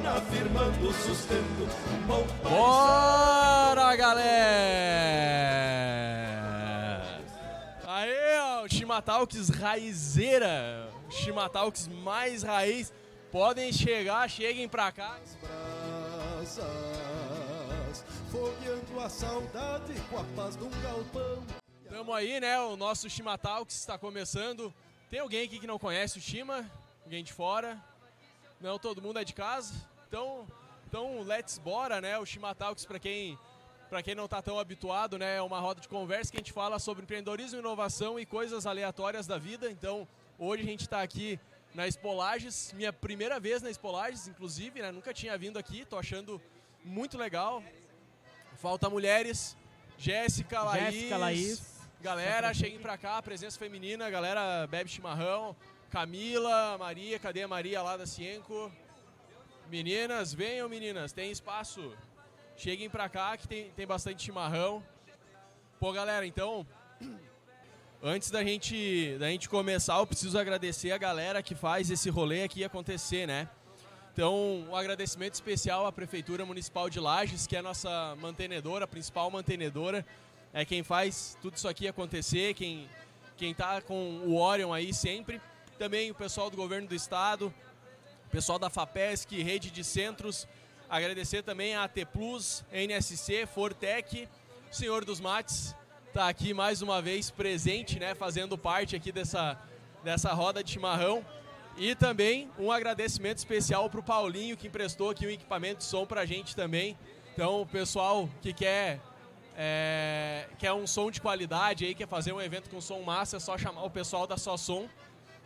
lona firmando o sustento. Bom Bora, galera! Aê, ó, o Chimatalks raizeira, o Chimatalks mais raiz. Podem chegar, cheguem pra cá. brasas, fogueando a saudade com a paz de um galpão. Tamo aí, né? O nosso Chimatalks está começando. Tem alguém aqui que não conhece o Chima? Alguém de fora? Não, todo mundo é de casa. Então, então let's bora, né? O Chimatalks para quem para quem não tá tão habituado, né, é uma roda de conversa que a gente fala sobre empreendedorismo, inovação e coisas aleatórias da vida. Então, hoje a gente está aqui na Espolages, minha primeira vez na Espolages, inclusive, né? Nunca tinha vindo aqui, tô achando muito legal. Falta mulheres, Jéssica, Laís. Jéssica, Laís. Galera, cheguem pra cá, presença feminina, galera bebe chimarrão. Camila, Maria, cadê a Maria lá da Cienco? Meninas, venham meninas, tem espaço. Cheguem pra cá que tem, tem bastante chimarrão. Pô, galera, então, antes da gente, da gente começar, eu preciso agradecer a galera que faz esse rolê aqui acontecer, né? Então, um agradecimento especial à Prefeitura Municipal de Lages, que é a nossa mantenedora, a principal mantenedora, é quem faz tudo isso aqui acontecer, quem, quem tá com o Orion aí sempre. Também o pessoal do governo do estado, pessoal da FAPESC, Rede de Centros. Agradecer também a AT Plus, NSC, Fortec, o Senhor dos Mates, tá aqui mais uma vez presente, né, fazendo parte aqui dessa, dessa roda de chimarrão. E também um agradecimento especial para o Paulinho, que emprestou aqui um equipamento de som para a gente também. Então, o pessoal que quer, é, quer um som de qualidade, aí, quer fazer um evento com som massa, é só chamar o pessoal da Só Som,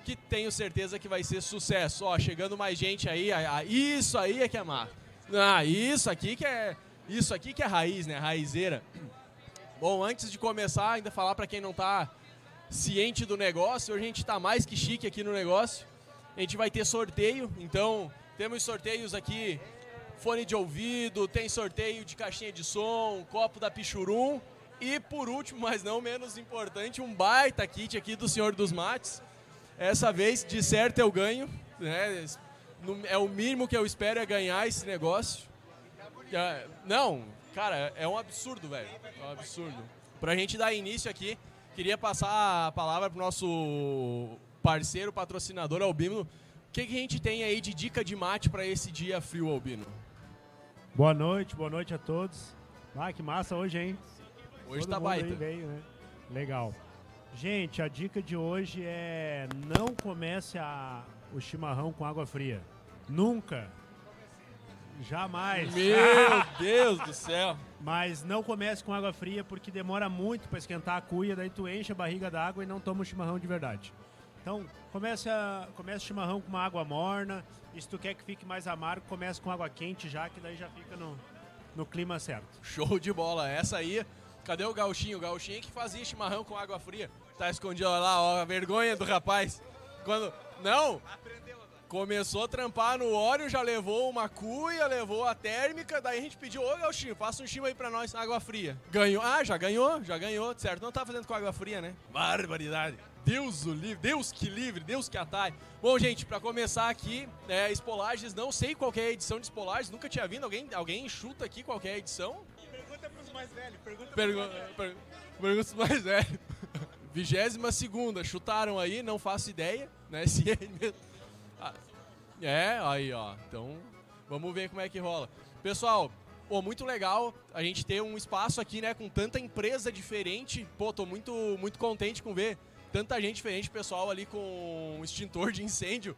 que tenho certeza que vai ser sucesso. Ó, chegando mais gente aí, a- a- isso aí é que é massa. Ah, isso aqui que é, isso aqui que é raiz, né? Raizeira. Bom, antes de começar, ainda falar para quem não tá ciente do negócio, hoje a gente está mais que chique aqui no negócio. A gente vai ter sorteio, então temos sorteios aqui, fone de ouvido, tem sorteio de caixinha de som, copo da Pichurum e por último, mas não menos importante, um baita kit aqui do Senhor dos Mates. Essa vez, de certo, eu ganho, né? É o mínimo que eu espero é ganhar esse negócio. Não, cara, é um absurdo, velho. É um absurdo. Pra gente dar início aqui, queria passar a palavra pro nosso parceiro, patrocinador Albino. O que, que a gente tem aí de dica de mate pra esse dia frio, Albino? Boa noite, boa noite a todos. Ah, que massa hoje, hein? Hoje Todo tá baita. veio, né? Legal. Gente, a dica de hoje é não comece a- o chimarrão com água fria. Nunca. Jamais. Meu Deus do céu. Mas não comece com água fria porque demora muito para esquentar a cuia, daí tu enche a barriga d'água e não toma o chimarrão de verdade. Então, comece, a, comece o chimarrão com uma água morna. E se tu quer que fique mais amargo, comece com água quente já, que daí já fica no, no clima certo. Show de bola. Essa aí, cadê o gauchinho? O gauchinho que fazia chimarrão com água fria. Tá escondido olha lá, ó, a vergonha do rapaz. Quando. Não! Começou a trampar no óleo, já levou uma cuia, levou a térmica, daí a gente pediu, ô Gauchinho, faça um chima aí pra nós, água fria. Ganhou. Ah, já ganhou, já ganhou, certo. Não tá fazendo com água fria, né? Barbaridade. Deus o livre, Deus que livre, Deus que atai. Bom, gente, pra começar aqui, é, Espolages, não sei qual é a edição de Espolages, nunca tinha vindo. Alguém, alguém chuta aqui qual é a edição? Pergunta pros mais velhos, pergunta Pergunta per, pergunta os mais velhos. Vigésima segunda, chutaram aí, não faço ideia, né? Se é mesmo. Ah, é, aí ó. Então, vamos ver como é que rola. Pessoal, pô, muito legal a gente ter um espaço aqui, né, com tanta empresa diferente. Pô, tô muito, muito contente com ver tanta gente diferente, pessoal ali com um extintor de incêndio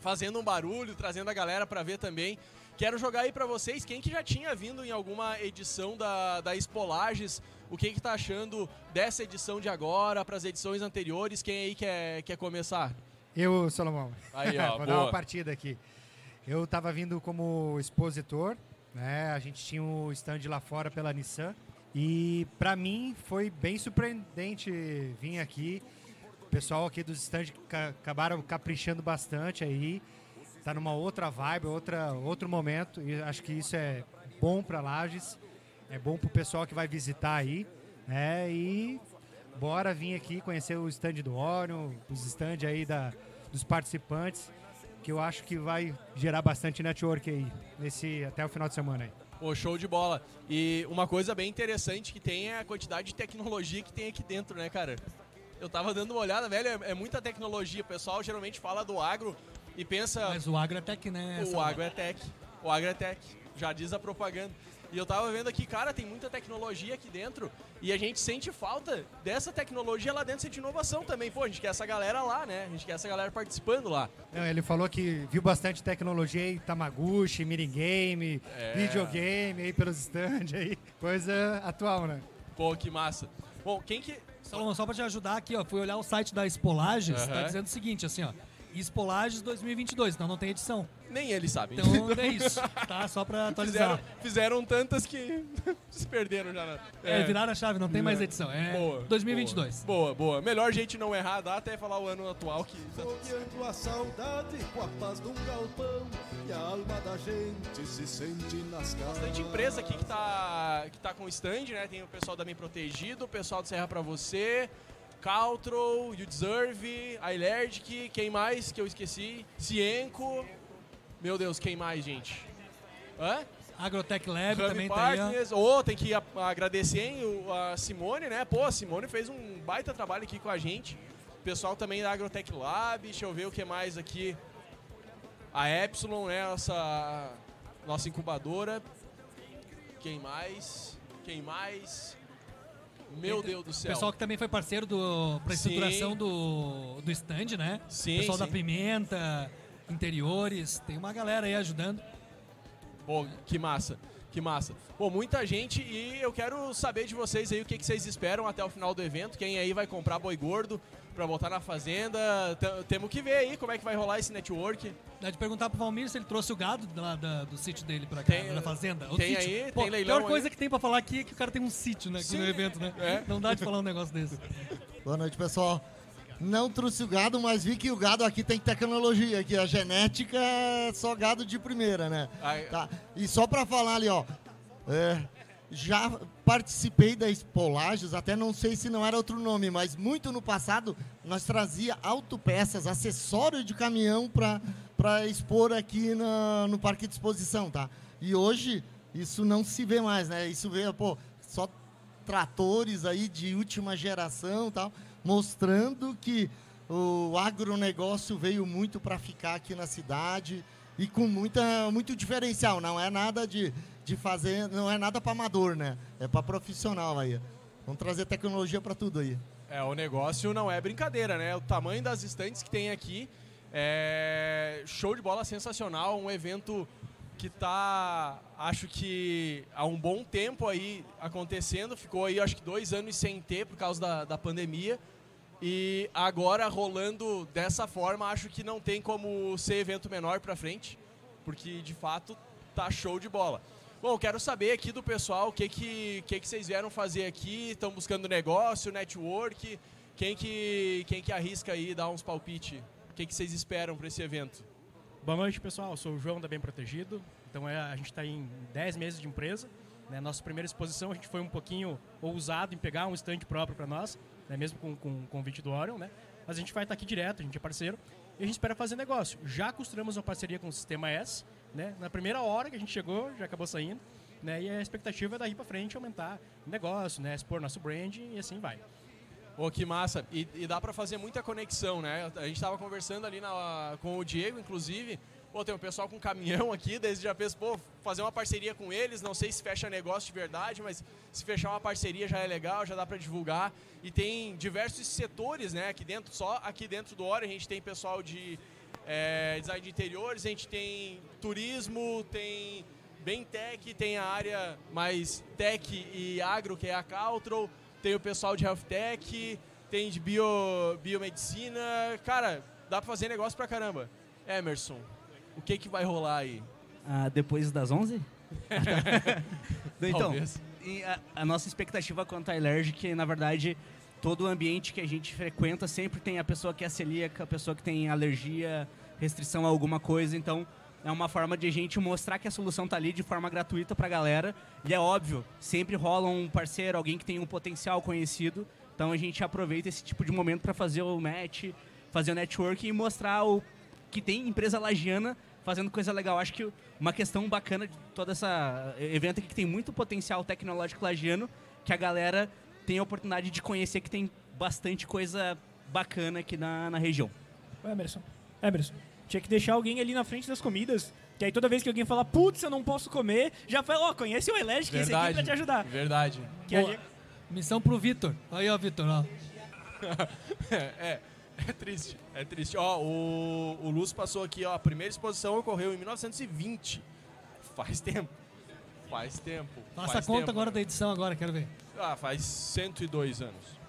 fazendo um barulho, trazendo a galera pra ver também. Quero jogar aí pra vocês, quem que já tinha vindo em alguma edição da, da Espolages, o que que tá achando dessa edição de agora, pras edições anteriores, quem aí quer, quer começar? Eu, Salomão. Aí, ó, Vou dar boa. uma partida aqui. Eu estava vindo como expositor, né? A gente tinha um stand lá fora pela Nissan. E para mim foi bem surpreendente vir aqui. O pessoal aqui dos stands ca- acabaram caprichando bastante aí. Tá numa outra vibe, outra, outro momento. E acho que isso é bom para Lages. É bom pro pessoal que vai visitar aí. Né? E bora vir aqui conhecer o stand do Orion, os stands aí da, dos participantes. que eu acho que vai gerar bastante network aí nesse, até o final de semana aí. Pô, show de bola. E uma coisa bem interessante que tem é a quantidade de tecnologia que tem aqui dentro, né, cara? Eu tava dando uma olhada, velho, é, é muita tecnologia. O pessoal geralmente fala do agro e pensa. Mas o agro é tech, né? O agro é tech. O agro é tech. Já diz a propaganda. E eu tava vendo aqui, cara, tem muita tecnologia aqui dentro e a gente sente falta dessa tecnologia lá dentro, sente inovação também. Pô, a gente quer essa galera lá, né? A gente quer essa galera participando lá. Não, ele falou que viu bastante tecnologia aí, Tamaguchi, minigame, É. videogame aí pelos stands aí, coisa atual, né? Pô, que massa. Bom, quem que. Só, só pra te ajudar aqui, ó, fui olhar o site da Espolages, tá Aham. dizendo o seguinte, assim, ó. Espolages 2022, então não tem edição. Nem eles sabem. Então é isso, tá? Só pra atualizar. Fizeram, fizeram tantas que se perderam já. Na... É, viraram a chave, não tem mais edição. É Boa, 2022. Boa, boa. Melhor gente não errar a data é falar o ano atual que. tá. Folheando a saudade com a paz de um galpão E a alma da gente se sente nas casas bastante empresa aqui que tá, que tá com stand, né? Tem o pessoal da Bem Protegido, o pessoal do Serra Pra Você, Caltrow, You Deserve, Ailerdic, quem mais que eu esqueci? Cienco. Meu Deus, quem mais, gente? Hã? Agrotech Lab Hub também tá aí, ó. Partners. Ô, tem que agradecer hein, a Simone, né? Pô, a Simone fez um baita trabalho aqui com a gente. O pessoal também da Agrotech Lab. Deixa eu ver o que mais aqui. A Epsilon, né? Nossa, nossa incubadora. Quem mais? Quem mais? Meu Deus do O céu. pessoal que também foi parceiro do, pra Sim. estruturação do, do stand, né? Sim, O pessoal da sim. Pimenta, interiores, tem uma galera aí ajudando. Pô, que massa, que massa. Pô, muita gente e eu quero saber de vocês aí o que, que vocês esperam até o final do evento. Quem aí vai comprar boi gordo pra botar na fazenda. T- Temos que ver aí como é que vai rolar esse network. Dá de perguntar pro Valmir se ele trouxe o gado lá da- do sítio dele pra cá, Tem- na fazenda. O tem sítio. aí, Pô, tem leilão A pior coisa aí. que tem pra falar aqui é que o cara tem um sítio, né? Sim, no evento, né? é. Não dá de falar um negócio desse. Boa noite, pessoal. Não trouxe o gado, mas vi que o gado aqui tem tecnologia, que a genética é só gado de primeira, né? Ai, Tá. E só pra falar ali, ó. é, já participei da Espolages, até não sei se não era outro nome, mas muito no passado nós trazia autopeças, acessório de caminhão pra expor aqui na- no parque de exposição, tá? E hoje isso não se vê mais, né? Isso vê, pô, só tratores aí de última geração tal, mostrando que o agronegócio veio muito para ficar aqui na cidade e com muita, muito diferencial. Não é nada de, de fazer, não é nada para amador, né? É para profissional aí. Vamos trazer tecnologia para tudo aí. É, o negócio não é brincadeira, né? O tamanho das estantes que tem aqui é show de bola sensacional, um evento que tá, acho que há um bom tempo aí acontecendo, ficou aí acho que dois anos sem ter por causa da, da pandemia e agora rolando dessa forma, acho que não tem como ser evento menor pra frente, porque de fato tá show de bola. Bom, quero saber aqui do pessoal o que que, que, que vocês vieram fazer aqui, estão buscando negócio, network, quem que, quem que arrisca aí dar uns palpite? O que, que vocês esperam para esse evento? Boa noite, pessoal. Eu sou o João da Bem Protegido. Então, é, a gente está em 10 meses de empresa. Né? Nossa primeira exposição, a gente foi um pouquinho ousado em pegar um stand próprio para nós, né? mesmo com, com o convite do Orion. Né? Mas a gente vai estar aqui direto, a gente é parceiro. E a gente espera fazer negócio. Já costuramos uma parceria com o Sistema S. Né? Na primeira hora que a gente chegou, já acabou saindo. Né? E a expectativa é daí para frente aumentar o negócio, né? expor nosso brand e assim vai. Pô, que massa. E, e dá pra fazer muita conexão, né? A gente tava conversando ali na- com o Diego, inclusive. Pô, tem um pessoal com caminhão aqui, desde já fez, pô, fazer uma parceria com eles. Não sei se fecha negócio de verdade, mas se fechar uma parceria já é legal, já dá pra divulgar. E tem diversos setores, né? Aqui dentro, só aqui dentro do Hora, a gente tem pessoal de é, design de interiores, a gente tem turismo, tem bem tech, tem a área mais tech e agro, que é a Caltrow, tem o pessoal de health tech, tem de bio, biomedicina. Cara, dá pra fazer negócio pra caramba. Emerson, o que que vai rolar aí? Ah, depois das 11? então, e a, a nossa expectativa quanto à Allergic, é, na verdade, todo o ambiente que a gente frequenta sempre tem a pessoa que é celíaca, a pessoa que tem alergia, restrição a alguma coisa, então é uma forma de a gente mostrar que a solução tá ali de forma gratuita pra galera. E é óbvio, sempre rola um parceiro, alguém que tem um potencial conhecido. Então a gente aproveita esse tipo de momento para fazer o match, fazer o network e mostrar o que tem empresa lagiana fazendo coisa legal. Acho que uma questão bacana de toda essa eh, evento aqui que tem muito potencial tecnológico lagiano, que a galera tem a oportunidade de conhecer que tem bastante coisa bacana aqui na, na região. Emerson, Emerson, tinha que deixar alguém ali na frente das comidas. Que aí toda vez que alguém fala, putz, eu não posso comer, já fala, ó, conhece o Elergic, esse aqui Verdade. pra te ajudar. Verdade. Que a Boa. gente- Missão pro Vitor. Aí, ó, Vitor, ó. é, é triste, é triste. Ó, o, o Lúcio passou aqui, ó, a primeira exposição ocorreu em 1920. Faz tempo. Faz tempo. Faça faz a conta tempo. agora da edição agora, quero ver. Ah, faz 102 anos.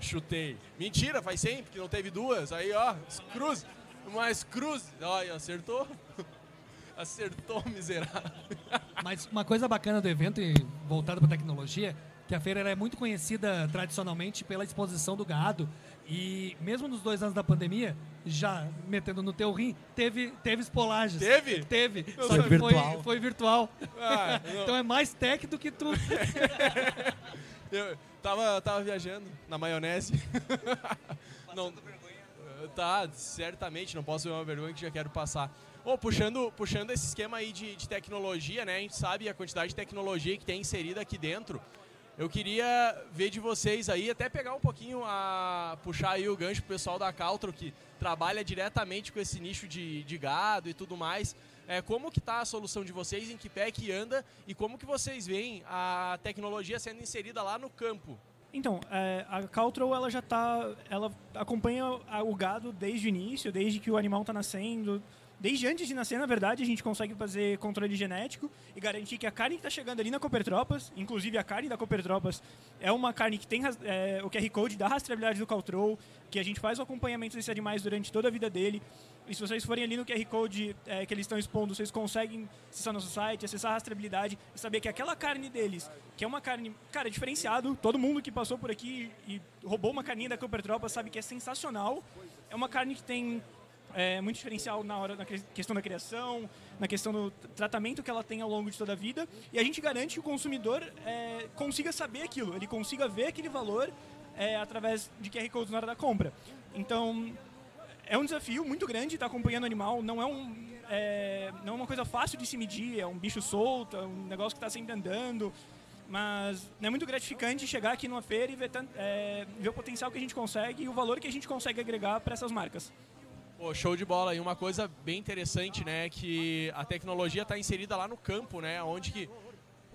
Chutei. Mentira, faz 100, porque não teve duas. Aí, ó, cruz. Mais cruz. Olha, acertou. Acertou, miserável. Mas uma coisa bacana do evento, e voltado para tecnologia, que a feira é muito conhecida tradicionalmente pela exposição do gado. E mesmo nos dois anos da pandemia, já metendo no teu rim, teve, teve espolagens. Teve? Teve. Eu Só que Foi foi, virtual. foi virtual. Ah, não. então é mais tech do que tu. Eu tava, tava viajando na maionese. não, tá, certamente, não posso ver uma vergonha que já quero passar. Ô, puxando, puxando esse esquema aí de, de tecnologia, né? A gente sabe a quantidade de tecnologia que tem inserida aqui dentro. Eu queria ver de vocês aí, até pegar um pouquinho a. puxar aí o gancho pro pessoal da Caltro, que trabalha diretamente com esse nicho de, de gado e tudo mais. É, como que tá a solução de vocês, em que pé que anda e como que vocês veem a tecnologia sendo inserida lá no campo? Então, é, a Caltrow, ela já tá, ela acompanha o gado desde o início, desde que o animal está nascendo. Desde antes de nascer, na verdade, a gente consegue fazer controle genético e garantir que a carne que está chegando ali na Cooper Tropas, inclusive a carne da Cooper Tropas, é uma carne que tem é, o QR Code da rastreabilidade do Caltrow, que a gente faz o acompanhamento desses animais durante toda a vida dele. E se vocês forem ali no QR Code é, que eles estão expondo, vocês conseguem acessar nosso site, acessar a rastreabilidade e saber que aquela carne deles, que é uma carne, cara, diferenciado, todo mundo que passou por aqui e roubou uma carninha da Cooper Tropa sabe que é sensacional. É uma carne que tem é, muito diferencial na hora na que- questão da criação, na questão do tratamento que ela tem ao longo de toda a vida. E a gente garante que o consumidor é, consiga saber aquilo, ele consiga ver aquele valor é, através de QR Codes na hora da compra. Então, é um desafio muito grande estar acompanhando o animal. Não é, um, é, não é uma coisa fácil de se medir. É um bicho solto, é um negócio que está sempre andando. Mas é muito gratificante chegar aqui numa feira e ver, é, ver o potencial que a gente consegue e o valor que a gente consegue agregar para essas marcas. Pô, show de bola. E uma coisa bem interessante, né, que a tecnologia está inserida lá no campo, né, onde que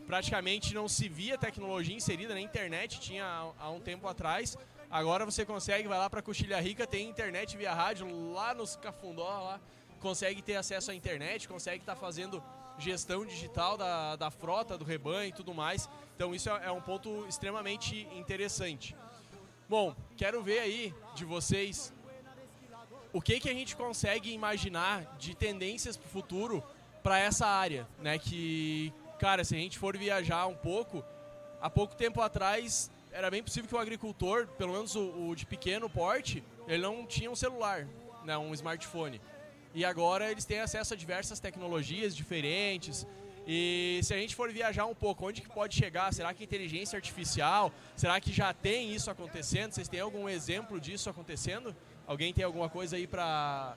praticamente não se via tecnologia inserida na internet, tinha há- um tempo atrás. Agora você consegue, vai lá para Coxilha Rica, tem internet via rádio lá nos Cafundó, lá, consegue ter acesso à internet, consegue estar fazendo gestão digital da, da frota, do rebanho e tudo mais. Então isso é, é um ponto extremamente interessante. Bom, quero ver aí de vocês o que, que a gente consegue imaginar de tendências para o futuro para essa área, né? Que, cara, se a gente for viajar um pouco, há pouco tempo atrás era bem possível que o agricultor, pelo menos o, o de pequeno porte, ele não tinha um celular, né? Um smartphone. E agora eles têm acesso a diversas tecnologias diferentes. E se a gente for viajar um pouco, onde que pode chegar? Será que inteligência artificial? Será que já tem isso acontecendo? Vocês têm algum exemplo disso acontecendo? Alguém tem alguma coisa aí pra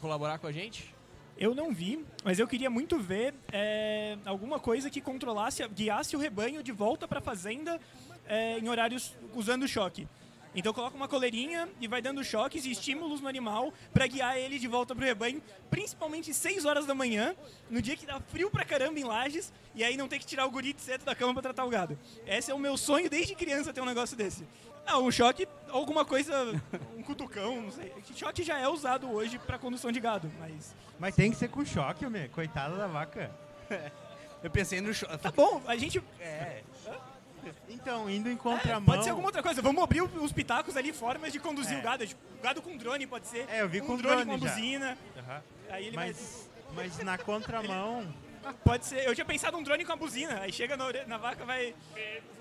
colaborar com a gente? Eu não vi, mas eu queria muito ver é, alguma coisa que controlasse, guiasse o rebanho de volta para a fazenda é, em horários usando choque. Então coloca uma coleirinha e vai dando choques e estímulos no animal para guiar ele de volta pro rebanho, principalmente 6 horas da manhã, no dia que dá frio pra caramba em Lages, e aí não ter que tirar o guri de cedo da cama para tratar o gado. Esse é o meu sonho desde criança ter um negócio desse. Ah, um choque, alguma coisa, um cutucão, não sei. Choque já é usado hoje para condução de gado, mas Mas tem que ser com choque, meu. Coitada da vaca. Eu pensei no choque. Tá bom, a gente. É. Então, indo em contramão. Pode ser alguma outra coisa. Vamos abrir os pitacos ali, formas de conduzir É. o gado. Tipo, gado com drone pode ser. É, eu vi um com drone, drone com já. buzina. Aham. Aí ele Mas, mas na contramão. vai. Pode ser. Eu tinha pensado um drone com a buzina. Aí chega na, na vaca, vai.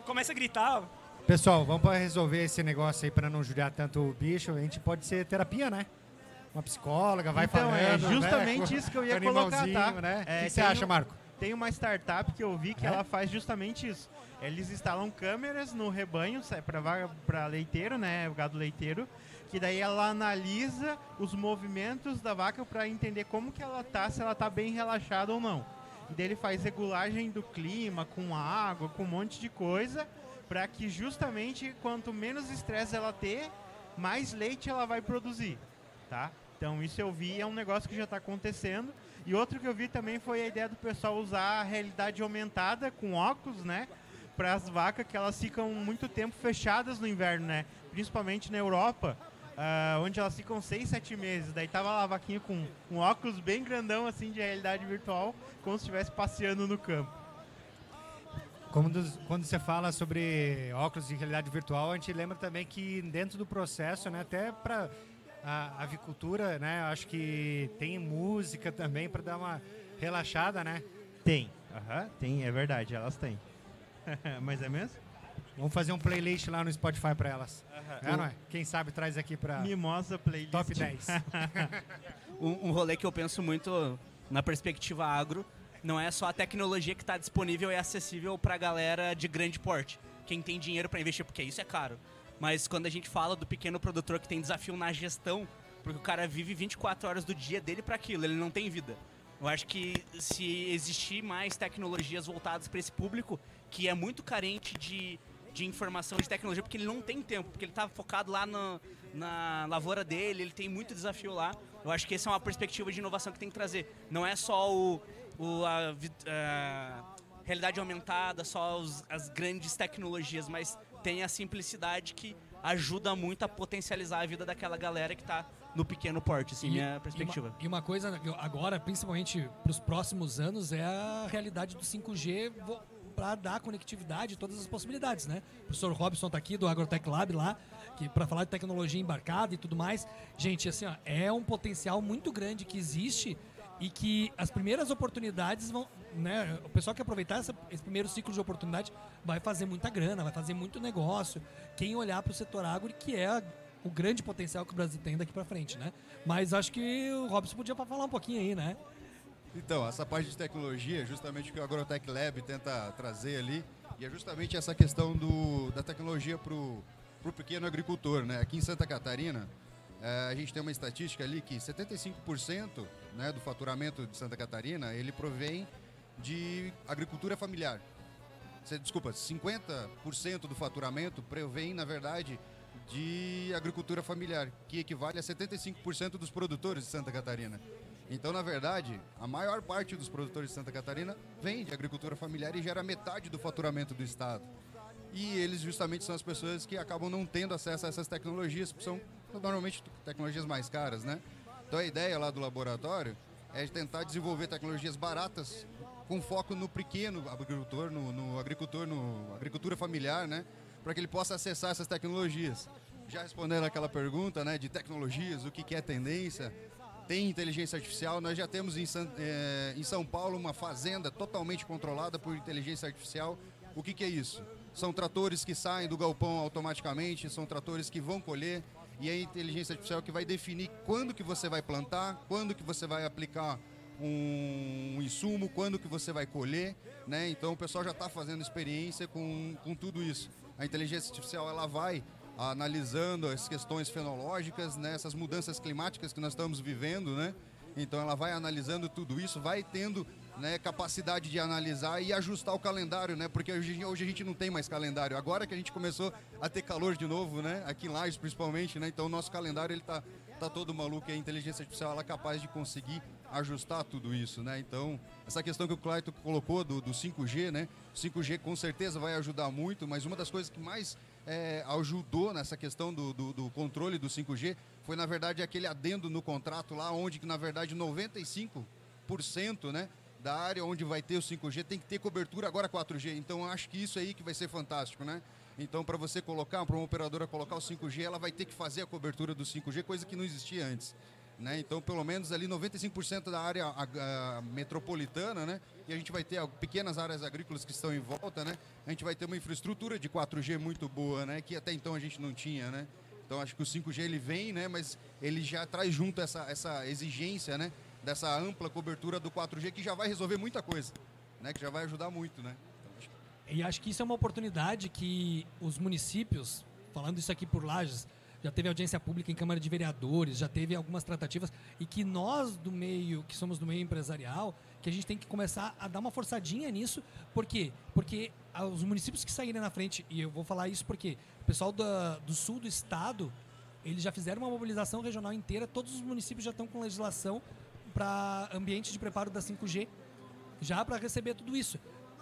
Começa a gritar. Pessoal, vamos resolver esse negócio aí para não judiar tanto o bicho. A gente pode ser terapia, né? Uma psicóloga, vai então, falando. é né, justamente com isso que eu ia colocar, tá? Né? É, o que você acha, um- Marco? Tem uma startup que eu vi que É? ela faz justamente isso. Eles instalam câmeras no rebanho para leiteiro, né? O gado leiteiro. que daí ela analisa os movimentos da vaca para entender como que ela tá, se ela tá bem relaxada ou não. E daí ele faz regulagem do clima, com água, com um monte de coisa, para que justamente quanto menos estresse ela ter, mais leite ela vai produzir, tá? Então isso eu vi, é um negócio que já está acontecendo. E outro que eu vi também foi a ideia do pessoal usar a realidade aumentada com óculos, né? Para as vacas que elas ficam muito tempo fechadas no inverno, né? Principalmente na Europa, ah, onde elas ficam seis, sete meses. Daí tava lá a vaquinha com um óculos bem grandão assim de realidade virtual, como se estivesse passeando no campo. Dos- quando você fala sobre óculos de realidade virtual, a gente lembra também que dentro do processo, né, até para a avicultura, né, acho que tem música também para dar uma relaxada, né? Tem, aham, tem, é verdade, elas têm. Mas é mesmo? Vamos fazer um playlist lá no Spotify para elas. Aham. É, não é? Quem sabe traz aqui para Mimosa playlist. top 10. Um, um rolê que eu penso muito na perspectiva agro não é só a tecnologia que está disponível e acessível para a galera de grande porte, quem tem dinheiro para investir, porque isso é caro. Mas quando a gente fala do pequeno produtor que tem desafio na gestão, porque o cara vive 24 horas do dia dele para aquilo, ele não tem vida. Eu acho que se existir mais tecnologias voltadas para esse público, que é muito carente de, de informação de tecnologia, porque ele não tem tempo, porque ele está focado lá no- na lavoura dele, ele tem muito desafio lá. Eu acho que essa é uma perspectiva de inovação que tem que trazer. Não é só o, o- a, a realidade aumentada, só os- as grandes tecnologias, mas tem a simplicidade que ajuda muito a potencializar a vida daquela galera que está no pequeno porte, assim, minha perspectiva. E uma, e uma coisa agora, principalmente para os próximos anos, é a realidade do 5G para dar conectividade e todas as possibilidades, né? O professor Robson tá aqui do Agrotech Lab lá, que para falar de tecnologia embarcada e tudo mais. Gente, assim, ó, é um potencial muito grande que existe e que as primeiras oportunidades vão, né, o pessoal que aproveitar essa- esse primeiro ciclo de oportunidade vai fazer muita grana, vai fazer muito negócio. Quem olhar para o setor agro, que é a- o grande potencial que o Brasil tem daqui para frente, né? Mas acho que o Robson podia falar um pouquinho aí, né? Então, essa parte de tecnologia, justamente o que o Agrotech Lab tenta trazer ali, e é justamente essa questão do, da tecnologia para o pequeno agricultor. Né? Aqui em Santa Catarina, eh, a gente tem uma estatística ali que 75% né, do faturamento de Santa Catarina, ele provém de agricultura familiar. Desculpa, 50% do faturamento provém, na verdade, de agricultura familiar, que equivale a 75% dos produtores de Santa Catarina. Então, na verdade, a maior parte dos produtores de Santa Catarina vem de agricultura familiar e gera metade do faturamento do estado. E eles justamente são as pessoas que acabam não tendo acesso a essas tecnologias, que são normalmente tecnologias mais caras, né? Então a ideia lá do laboratório é de tentar desenvolver tecnologias baratas com foco no pequeno agricultor, no, no agricultor, no agricultura familiar, né? Para que ele possa acessar essas tecnologias. Já respondendo aquela pergunta, né, de tecnologias, o que, que é tendência, tem inteligência artificial. Nós já temos em, San- eh, em São Paulo uma fazenda totalmente controlada por inteligência artificial. O que, que é isso? São tratores que saem do galpão automaticamente, são tratores que vão colher e é a inteligência artificial que vai definir quando que você vai plantar, quando que você vai aplicar um insumo, quando que você vai colher, né? Então o pessoal já está fazendo experiência com, com tudo isso. A inteligência artificial ela vai analisando as questões fenológicas, né? essas mudanças climáticas que nós estamos vivendo, né? Então ela vai analisando tudo isso, vai tendo né, capacidade de analisar e ajustar o calendário, né? Porque hoje, hoje a gente não tem mais calendário. Agora que a gente começou a ter calor de novo, né? Aqui em Lages principalmente, né? Então o nosso calendário ele tá, tá todo maluco e a inteligência artificial ela é capaz de conseguir ajustar tudo isso, né? Então, essa questão que o Clayton colocou do, do 5G, né? O 5G com certeza vai ajudar muito, mas uma das coisas que mais é, ajudou nessa questão do, do, do controle do 5G foi, na verdade, aquele adendo no contrato lá, onde, que na verdade, 95% né, da área onde vai ter o 5G tem que ter cobertura agora 4G. Então, acho que isso aí que vai ser fantástico, né? Então, para você colocar, para uma operadora colocar o 5G, ela vai ter que fazer a cobertura do 5G, coisa que não existia antes. Né? Então, pelo menos ali 95% da área a- a- metropolitana, né? E a gente vai ter pequenas áreas agrícolas que estão em volta, né? A gente vai ter uma infraestrutura de 4G muito boa, né? Que até então a gente não tinha, né? Então, acho que o 5G ele vem, né? Mas ele já traz junto essa, essa exigência, né? Dessa ampla cobertura do 4G que já vai resolver muita coisa, né? Que já vai ajudar muito, né? Então, E acho que isso é uma oportunidade que os municípios, falando isso aqui por Lages, já teve audiência pública em Câmara de Vereadores, já teve algumas tratativas e que nós do meio, que somos do meio empresarial, que a gente tem que começar a dar uma forçadinha nisso. Por quê? Porque ah, os municípios que saírem na frente, e eu vou falar isso porque o pessoal do sul do estado, eles já fizeram uma mobilização regional inteira, todos os municípios já estão com legislação para ambiente de preparo da 5G, já para receber tudo isso.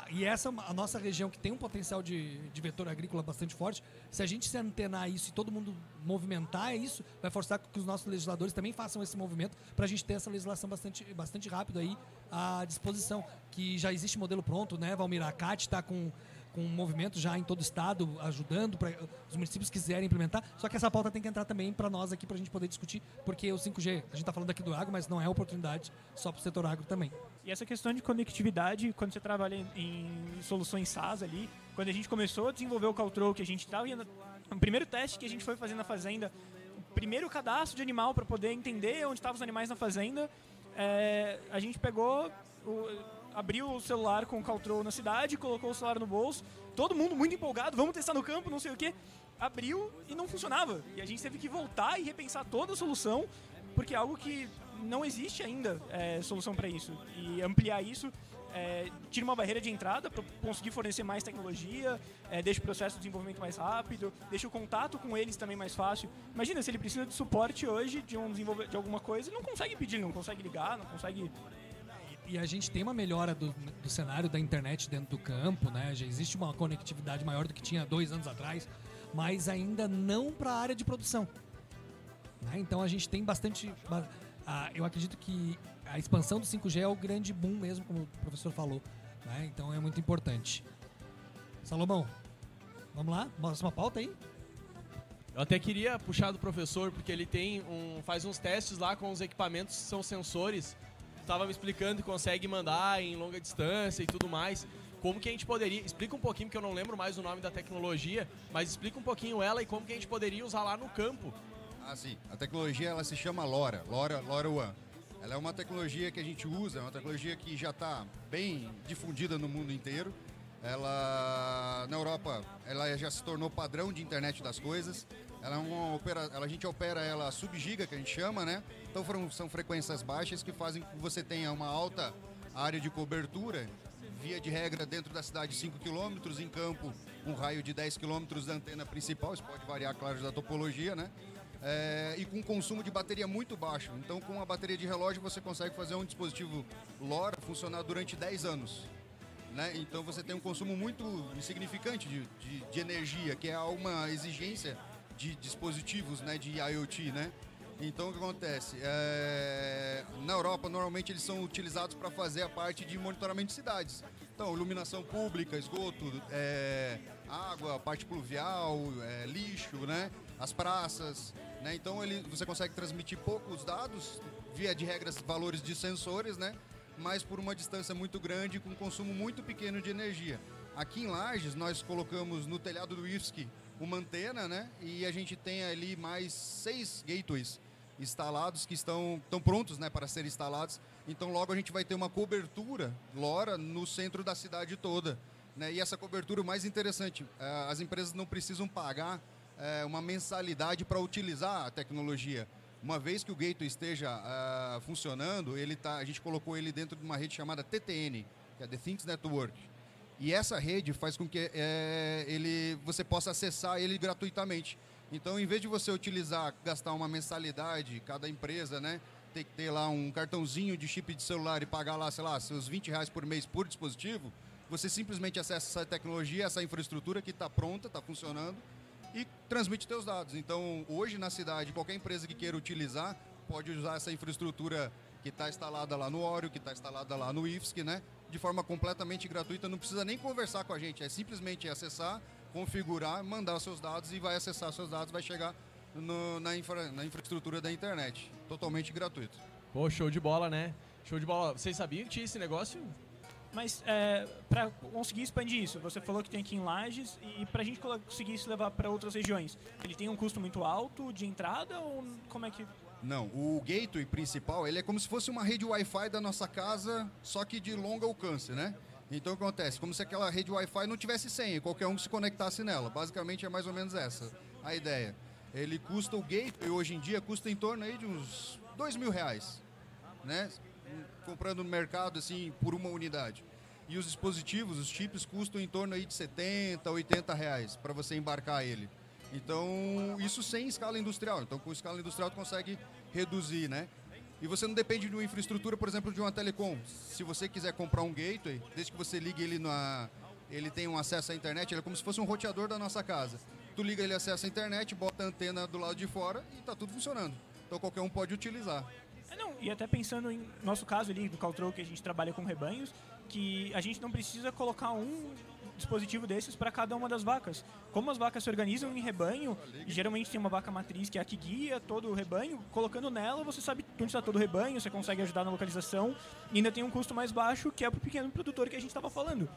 E essa a nossa região que tem um potencial de, de vetor agrícola bastante forte, se a gente se antenar isso e todo mundo movimentar isso, vai forçar que os nossos legisladores também façam esse movimento para a gente ter essa legislação bastante, bastante rápido aí à disposição. Que já existe modelo pronto, né, Valmir? A CAT está com com um movimento já em todo o estado, ajudando para os municípios quiserem implementar. Só que essa pauta tem que entrar também para nós aqui, para a gente poder discutir, porque o 5G, a gente está falando aqui do agro, mas não é oportunidade só para o setor agro também. E essa questão de conectividade, quando você trabalha em, soluções SaaS ali, quando a gente começou a desenvolver o Caltrol, que a gente estava indo. O primeiro teste que a gente foi fazer na fazenda, primeiro cadastro de animal para poder entender onde estavam os animais na fazenda, é, a gente pegou. Abriu o celular com o Caltrol na cidade, colocou o celular no bolso, todo mundo muito empolgado, vamos testar no campo, não sei o que. Abriu e não funcionava. E a gente teve que voltar e repensar toda a solução, porque é algo que não existe ainda é, solução para isso. E ampliar isso é, tira uma barreira de entrada para conseguir fornecer mais tecnologia, é, deixa o processo de desenvolvimento mais rápido, deixa o contato com eles também mais fácil. Imagina se ele precisa de suporte hoje de, um de alguma coisa, ele não consegue pedir, não consegue ligar, não consegue e a gente tem uma melhora do, do, cenário da internet dentro do campo, né? Já existe uma conectividade maior do que tinha dois anos atrás, mas ainda não para a área de produção. Né? Então a gente tem bastante. Uh, eu acredito que a expansão do 5G é o grande boom mesmo, como o professor falou. Né? Então é muito importante. Salomão, vamos lá? Mostra uma pauta aí? Eu até queria puxar do professor, porque ele tem um, faz uns testes lá com os equipamentos que são sensores estava me explicando que consegue mandar em longa distância e tudo mais. Como que a gente poderia. Explica um pouquinho, porque eu não lembro mais o nome da tecnologia, mas explica um pouquinho ela e como que a gente poderia usar lá no campo. Ah, sim. A tecnologia ela se chama LoRa, LoRa, LoRa One. Ela é uma tecnologia que a gente usa, é uma tecnologia que já está bem difundida no mundo inteiro. Ela na Europa, ela já se tornou padrão de internet das coisas. Ela é uma opera, a gente opera ela sub-giga, que a gente chama, né? Então foram, são frequências baixas que fazem com que você tenha uma alta área de cobertura, via de regra dentro da cidade 5 km, em campo um raio de 10 km da antena principal, isso pode variar, claro, da topologia, né? É, e com consumo de bateria muito baixo. Então, com a bateria de relógio, você consegue fazer um dispositivo LoRa funcionar durante 10 anos. Né? Então, você tem um consumo muito insignificante de, de, de energia, que é uma exigência de dispositivos né, de IoT, né? Então o que acontece? É... Na Europa normalmente eles são utilizados para fazer a parte de monitoramento de cidades. Então, iluminação pública, esgoto, é... água, parte pluvial, é... lixo, né? As praças. Né? Então ele... você consegue transmitir poucos dados, via de regras, valores de sensores, né? Mas por uma distância muito grande, com consumo muito pequeno de energia. Aqui em Lages, nós colocamos no telhado do IFSC uma antena, né? E a gente tem ali mais seis gateways instalados que estão, estão prontos né, para serem instalados. Então logo a gente vai ter uma cobertura LoRa no centro da cidade toda. Né? E essa cobertura, o mais interessante, é, as empresas não precisam pagar é, uma mensalidade para utilizar a tecnologia. Uma vez que o gateway esteja uh, funcionando, ele tá, a gente colocou ele dentro de uma rede chamada TTN, que é The Things Network. E essa rede faz com que é, ele, você possa acessar ele gratuitamente. Então, em vez de você utilizar, gastar uma mensalidade, cada empresa, né? Tem que ter lá um cartãozinho de chip de celular e pagar lá, sei lá, seus 20 reais por mês por dispositivo, você simplesmente acessa essa tecnologia, essa infraestrutura que está pronta, está funcionando e transmite seus dados. Então, hoje na cidade, qualquer empresa que queira utilizar pode usar essa infraestrutura que está instalada lá no Oreo, que está instalada lá no IFSC, né? De forma completamente gratuita, não precisa nem conversar com a gente, é simplesmente acessar, configurar, mandar seus dados e vai acessar seus dados, vai chegar no, na, infra, na infraestrutura da internet, totalmente gratuito. Pô, show de bola, né? Show de bola. Vocês sabiam que tinha esse negócio? Mas é, para conseguir expandir isso, você falou que tem aqui em Lages e para a gente conseguir isso levar para outras regiões, ele tem um custo muito alto de entrada ou como é que não, o gateway principal, ele é como se fosse uma rede Wi-Fi da nossa casa, só que de longo alcance, né? Então que acontece? Como se aquela rede Wi-Fi não tivesse senha, qualquer um se conectasse nela. Basicamente é mais ou menos essa a ideia. ele custa, o gateway hoje em dia custa em torno aí de uns dois mil reais, né? Comprando no mercado, assim, por uma unidade. E os dispositivos, os chips, custam em torno aí de 70, 80 reais para você embarcar ele. Então, isso sem escala industrial. Então, com escala industrial, tu consegue reduzir, né? E você não depende de uma infraestrutura, por exemplo, de uma telecom. Se você quiser comprar um gateway, desde que você ligue ele na... Ele tem um acesso à internet, ele é como se fosse um roteador da nossa casa. Tu liga ele acesso à internet, bota a antena do lado de fora e está tudo funcionando. Então qualquer um pode utilizar. É, não, e até pensando em nosso caso ali do Caltrol, que a gente trabalha com rebanhos, que a gente não precisa colocar um dispositivo desses para cada uma das vacas. Como as vacas se organizam em rebanho, geralmente tem uma vaca matriz que é a que guia todo o rebanho, colocando nela você sabe onde está todo o rebanho, você consegue ajudar na localização e ainda tem um custo mais baixo que é para o pequeno produtor que a gente estava falando.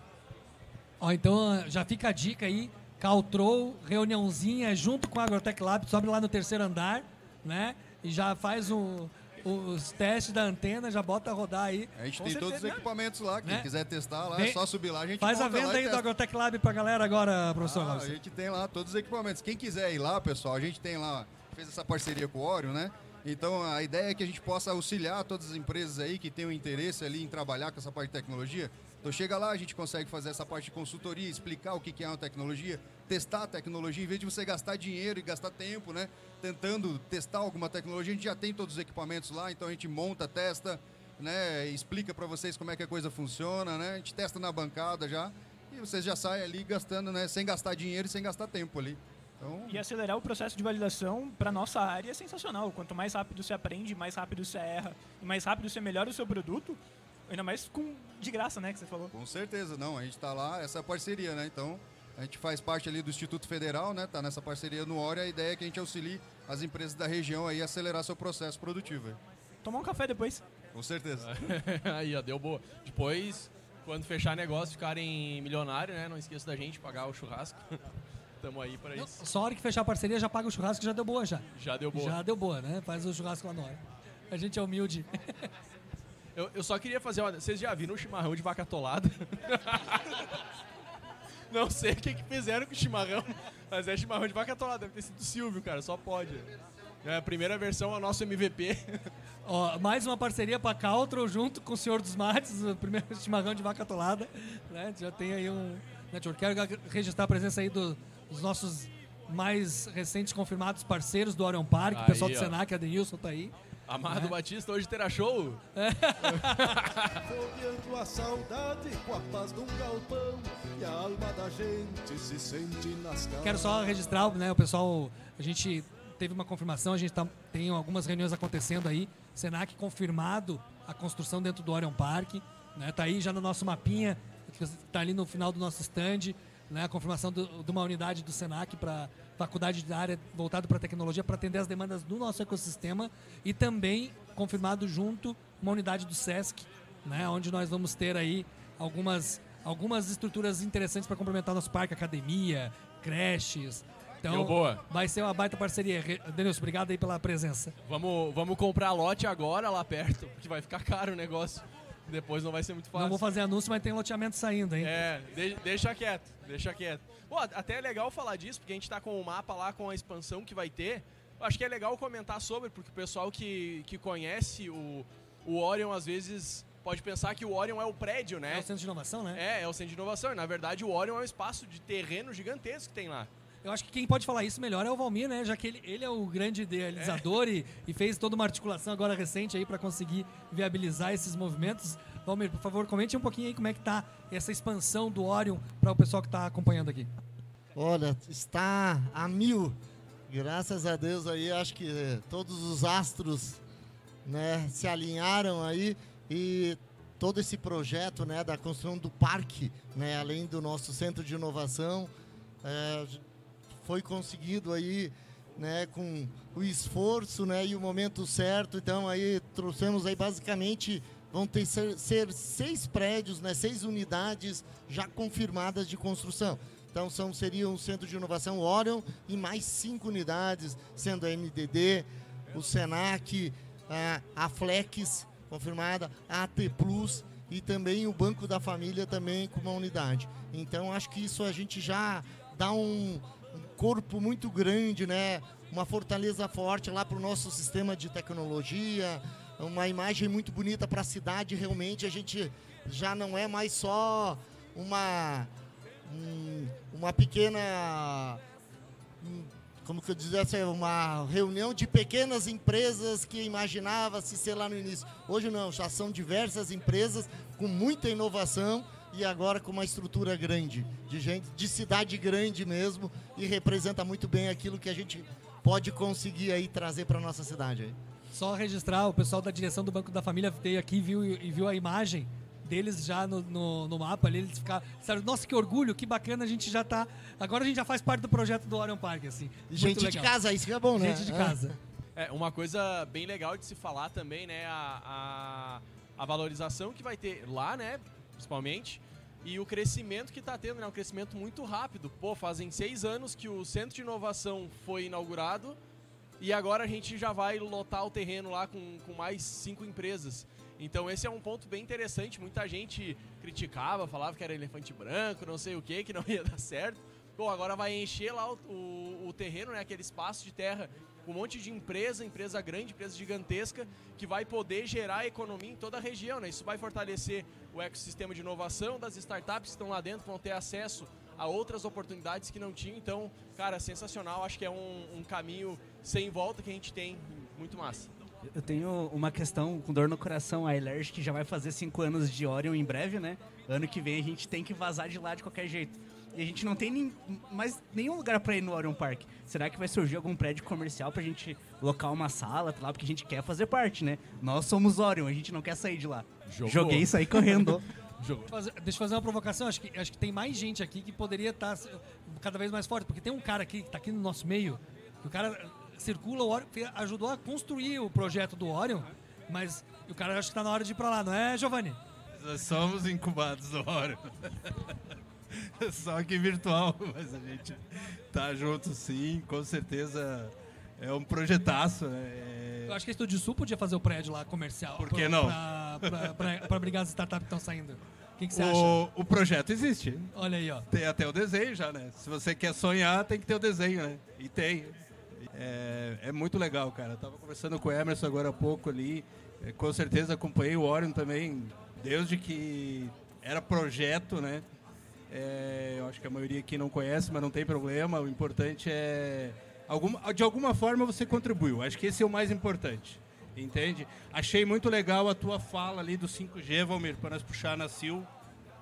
Ó, então já fica a dica aí, Caltrol, reuniãozinha junto com a Agrotech Lab, sobe lá no terceiro andar, né? E já faz um, os testes da antena, já bota a rodar aí. A gente Com tem certeza, todos os né? equipamentos lá. Quem Né? quiser testar lá, Vem- é só subir lá. A gente Faz a venda aí do. Agrotech Lab pra galera agora, professor Ah, a gente tem lá todos os equipamentos. Quem quiser ir lá, pessoal, a gente tem lá, fez essa parceria com o Orion, né? Então a ideia é que a gente possa auxiliar todas as empresas aí que tenham interesse ali em trabalhar com essa parte de tecnologia. Então chega lá, a gente consegue fazer essa parte de consultoria, explicar o que é uma tecnologia, testar a tecnologia, em vez de você gastar dinheiro e gastar tempo, né? Tentando testar alguma tecnologia, a gente já tem todos os equipamentos lá, então a gente monta, testa, né? Explica para vocês como é que a coisa funciona, né? A gente testa na bancada já e vocês já saem ali gastando, né? Sem gastar dinheiro e sem gastar tempo ali. Então, E acelerar o processo de validação para nossa área é sensacional. Quanto mais rápido você aprende, mais rápido você erra e mais rápido você melhora o seu produto, ainda mais com de graça, né, que você falou. Com certeza, não. A gente está lá, essa é a parceria, né? Então, a gente faz parte ali do Instituto Federal, né? Tá nessa parceria no Ori. A ideia é que a gente auxilie as empresas da região aí a acelerar seu processo produtivo. aí. Tomar um café depois. Com certeza. aí, ó, deu boa. Depois, quando fechar negócio, ficarem milionário, né? Não esqueça da gente pagar o churrasco. Tamo aí para isso. Só a hora que fechar a parceria já paga o churrasco, já deu boa já. Já deu boa. Já deu boa, né? Faz o churrasco lá na hora. A gente é humilde. Eu, eu só queria fazer uma. Vocês já viram o chimarrão de vaca atolada? Não sei o que, que fizeram com o chimarrão, mas é chimarrão de vaca atolada. Deve ter sido do Silvio, cara, só pode. É a primeira versão, é o nosso MVP. Ó, mais uma parceria pra Caltro junto com o Senhor dos Mates, o primeiro chimarrão de vaca atolada. Né? Já tem aí um network. Quero registrar a presença aí do- dos nossos mais recentes confirmados parceiros do Orion Park, o pessoal do ó. Senac, a Denilson tá aí. Amado Né? Batista hoje terá show. Folheando a saudade com a paz de um galpão E a alma da gente se sente nas Quero só registrar, né, o pessoal, a gente teve uma confirmação, a gente tá, tem algumas reuniões acontecendo aí, Senac confirmado a construção dentro do Orion Park, né, tá aí já no nosso mapinha, que tá ali no final do nosso stand, né, a confirmação do- de uma unidade do Senac para faculdade de área voltado para tecnologia para atender as demandas do nosso ecossistema e também confirmado junto uma unidade do SESC, né, onde nós vamos ter aí algumas algumas estruturas interessantes para complementar nosso parque, academia, creches. Então, Deu boa. vai ser uma baita parceria. Denilson, obrigado aí pela presença. Vamos, vamos comprar lote agora lá perto, porque vai ficar caro o negócio. Depois não vai ser muito fácil. Não vou fazer anúncio, mas tem loteamento saindo, hein? É, de- deixa quieto, deixa quieto. Pô, até é legal falar disso, porque a gente tá com o mapa lá com a expansão que vai ter. Eu acho que é legal comentar sobre, porque o pessoal que, que conhece o, o Orion, às vezes, pode pensar que o Orion é o prédio, né? É o centro de inovação, né? É, é o centro de inovação. Na verdade, o Orion é um espaço de terreno gigantesco que tem lá. Eu acho que quem pode falar isso melhor é o Valmir, né? Já que ele, ele é o grande idealizador e, e fez toda uma articulação agora recente aí para conseguir viabilizar esses movimentos. Valmir, por favor, comente um pouquinho aí como é que tá essa expansão do Orion para o pessoal que está acompanhando aqui. Olha, está a mil. Graças a Deus aí, acho que todos os astros né, se alinharam aí e todo esse projeto né, da construção do parque, né, além do nosso centro de inovação, eh, foi conseguido aí né, com o esforço né, e o momento certo. Então aí trouxemos aí basicamente vão ter ser, ser seis prédios, né, seis unidades já confirmadas de construção. Então são seriam o Centro de Inovação Orion e mais cinco unidades, sendo a MDD, o Senac, a, a Flex confirmada, a AT Plus e também o Banco da Família também com uma unidade. Então acho que isso a gente já dá um corpo muito grande, né? Uma fortaleza forte lá para o nosso sistema de tecnologia, uma imagem muito bonita para a cidade. Realmente a gente já não é mais só uma um, uma pequena como que eu dizia, uma reunião de pequenas empresas que imaginava-se ser lá no início. Hoje não, já são diversas empresas com muita inovação e agora com uma estrutura grande, de gente, de cidade grande mesmo, e representa muito bem aquilo que a gente pode conseguir aí trazer para nossa cidade. Aí. Só registrar, o pessoal da direção do Banco da Família veio aqui viu, e viu a imagem deles já no, no, no mapa ali, eles ficaram, nossa, que orgulho, que bacana, a gente já tá, agora a gente já faz parte do projeto do Orion Park, assim. Gente legal. de casa, isso que é bom, né? Gente de casa. É, uma coisa bem legal de se falar também, né, a, a, a valorização que vai ter lá, né, principalmente, e o crescimento que está tendo, né, um crescimento muito rápido. Pô, fazem seis anos que o Centro de Inovação foi inaugurado e agora a gente já vai lotar o terreno lá com, com mais cinco empresas. Então esse é um ponto bem interessante. Muita gente criticava, falava que era elefante branco, não sei o que, que não ia dar certo. Pô, agora vai encher lá o, o, o terreno, né, aquele espaço de terra com um monte de empresa, empresa grande, empresa gigantesca, que vai poder gerar economia em toda a região. Né? Isso vai fortalecer o ecossistema de inovação das startups que estão lá dentro, vão ter acesso a outras oportunidades que não tinham. Então, cara, sensacional. Acho que é um, um caminho sem volta que a gente tem. Muito massa. Eu tenho uma questão com dor no coração. A Elerge, que já vai fazer cinco anos de Orion em breve, né? Ano que vem a gente tem que vazar de lá de qualquer jeito. E a gente não tem nem, mais nenhum lugar para ir no Orion Park. Será que vai surgir algum prédio comercial pra gente locar uma sala lá? Porque a gente quer fazer parte, né? Nós somos Orion, a gente não quer sair de lá. Jogou. Joguei isso aí correndo. Jogou. Deixa eu fazer uma provocação. Acho que, acho que tem mais gente aqui que poderia estar cada vez mais forte. Porque tem um cara aqui que tá aqui no nosso meio. Que o cara circula o Orion, ajudou a construir o projeto do Orion, mas o cara acha que tá na hora de ir pra lá, não é, Giovanni? Nós somos incubados do Orion. Só que virtual, mas a gente tá junto sim, com certeza é um projetaço, né? Eu acho que a Estúdio Sul podia fazer o prédio lá comercial. Por que não? Pra, pra, pra brigar as startups que estão saindo. O que, que você o, acha? O projeto existe. Olha aí, ó. Tem até o desenho já, né? Se você quer sonhar, tem que ter o desenho, né? E tem. É, é muito legal, cara. Eu tava conversando com o Emerson agora há pouco ali. É, com certeza acompanhei o Orion também, desde que era projeto, né? É, eu acho que a maioria aqui não conhece, mas não tem problema. O importante é. Alguma, de alguma forma você contribuiu. Acho que esse é o mais importante. Entende? Achei muito legal a tua fala ali do 5G, Valmir, para nós puxar na CIL,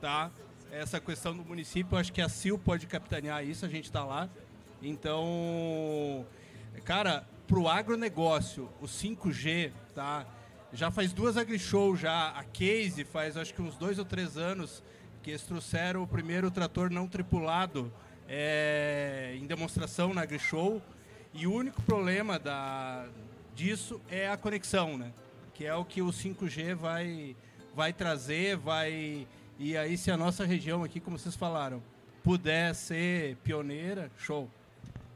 tá? Essa questão do município, acho que a CIL pode capitanear isso, a gente está lá. Então, Cara, pro agronegócio, o 5G, tá? Já faz duas agrishow já. A Case faz acho que uns dois ou três anos que eles trouxeram o primeiro trator não tripulado é, em demonstração na agrishow. E o único problema da, disso é a conexão, né? Que é o que o 5G vai, vai trazer, vai... E aí se a nossa região aqui, como vocês falaram, puder ser pioneira, show.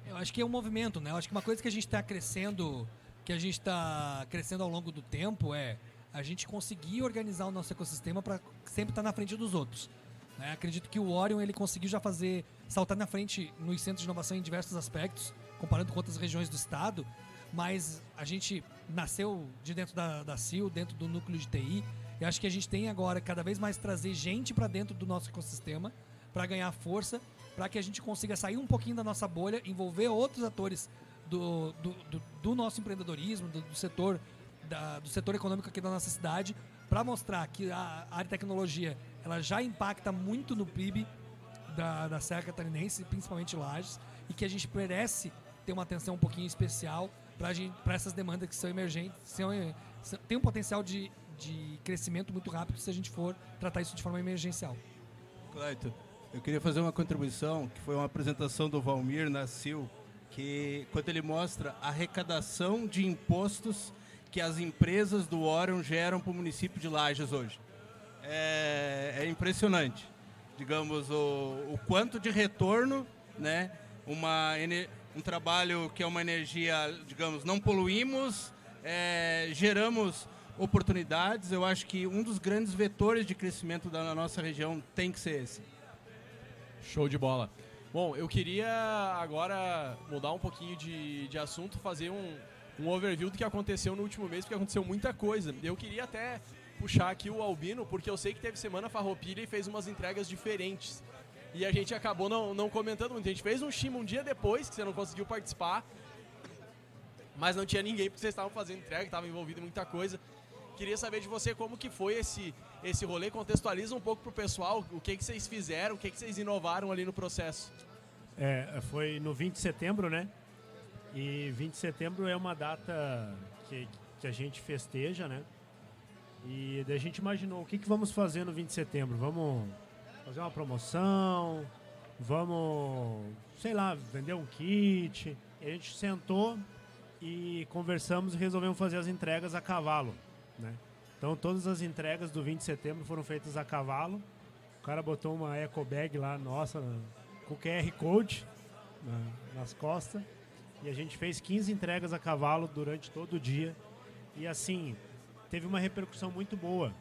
Eu acho que é um movimento, né? Eu acho que uma coisa que a gente está crescendo, que a gente está crescendo ao longo do tempo é a gente conseguir organizar o nosso ecossistema para sempre estar tá na frente dos outros. Né? Acredito que o Orion ele conseguiu já fazer saltar na frente nos centros de inovação em diversos aspectos, comparando com outras regiões do estado. Mas a gente nasceu de dentro da, da CIL, dentro do núcleo de TI. E acho que a gente tem agora cada vez mais trazer gente para dentro do nosso ecossistema para ganhar força para que a gente consiga sair um pouquinho da nossa bolha, envolver outros atores do, do, do, do nosso empreendedorismo, do, do setor da, do setor econômico aqui da nossa cidade, para mostrar que a área de tecnologia ela já impacta muito no PIB da, da Serra Catarinense, principalmente Lages, e que a gente merece ter uma atenção um pouquinho especial para essas demandas que são emergentes, são, são, tem um potencial de, de crescimento muito rápido se a gente for tratar isso de forma emergencial. Cleiton, eu queria fazer uma contribuição, que foi uma apresentação do Valmir na CIL, que quando ele mostra a arrecadação de impostos que as empresas do Orion geram para o município de Lages hoje. É, é impressionante. Digamos, o, o, quanto de retorno, né? Uma, um trabalho que é uma energia, digamos, não poluímos, é, geramos oportunidades. Eu acho que um dos grandes vetores de crescimento da nossa região tem que ser esse. Show de bola. Bom, eu queria agora mudar um pouquinho de, de assunto, fazer um, um overview do que aconteceu no último mês, porque aconteceu muita coisa. Eu queria até puxar aqui o Albino, porque eu sei que teve semana farroupilha e fez umas entregas diferentes. E a gente acabou não, não comentando muito. A gente fez um Shima um dia depois, que você não conseguiu participar. Mas não tinha ninguém, porque vocês estavam fazendo entrega, estavam envolvido em muita coisa. Queria saber de você como que foi esse, esse rolê. Contextualiza um pouco pro pessoal o que, que vocês fizeram, o que, que vocês inovaram ali no processo. É, foi no 20 de setembro, né? E 20 de setembro é uma data que, que a gente festeja, né? E a gente imaginou o que, que vamos fazer no 20 de setembro. Vamos fazer uma promoção, vamos, sei lá, vender um kit. E a gente sentou e conversamos e resolvemos fazer as entregas a cavalo, né? Então todas as entregas do 20 de setembro foram feitas a cavalo. O cara botou uma eco bag lá, nossa, com QR Code na- nas costas. E a gente fez 15 entregas a cavalo durante todo o dia. E assim, teve uma repercussão muito boa.